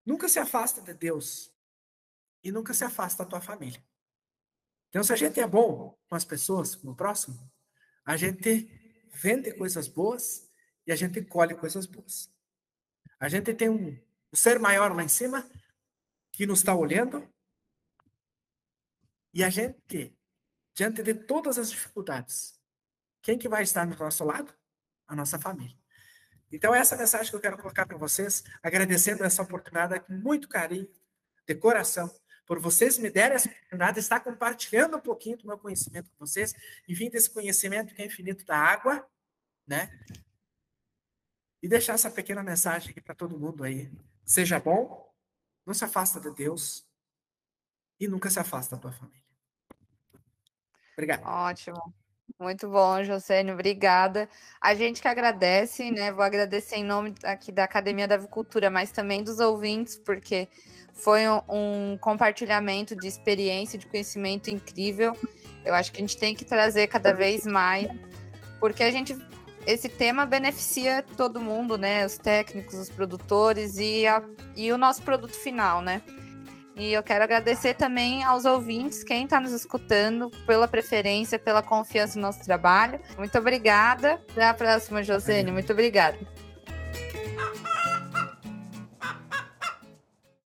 S1: nunca se afasta de Deus e nunca se afasta da tua família. Então, se a gente é bom com as pessoas, com o próximo, a gente vende coisas boas e a gente colhe coisas boas. A gente tem um, um ser maior lá em cima que nos está olhando e a gente, diante de todas as dificuldades, quem que vai estar do nosso lado? A nossa família. Então, essa mensagem que eu quero colocar para vocês, agradecendo essa oportunidade com muito carinho, de coração, por vocês me derem essa oportunidade de estar compartilhando um pouquinho do meu conhecimento com vocês, enfim, desse conhecimento que é infinito da água, né? E deixar essa pequena mensagem aqui para todo mundo aí. Seja bom, não se afasta de Deus e nunca se afasta da tua família. Obrigado.
S2: Ótimo. Muito bom, Josênio, obrigada. A gente que agradece, né? Vou agradecer em nome aqui da Academia da Avicultura, mas também dos ouvintes, porque foi um, um compartilhamento de experiência, de conhecimento incrível. Eu acho que a gente tem que trazer cada vez mais, porque a gente esse tema beneficia todo mundo, né? Os técnicos, os produtores e, a, e o nosso produto final, né? E eu quero agradecer também aos ouvintes, quem está nos escutando, pela preferência, pela confiança no nosso trabalho. Muito obrigada. Até a próxima, Josene. Muito obrigada.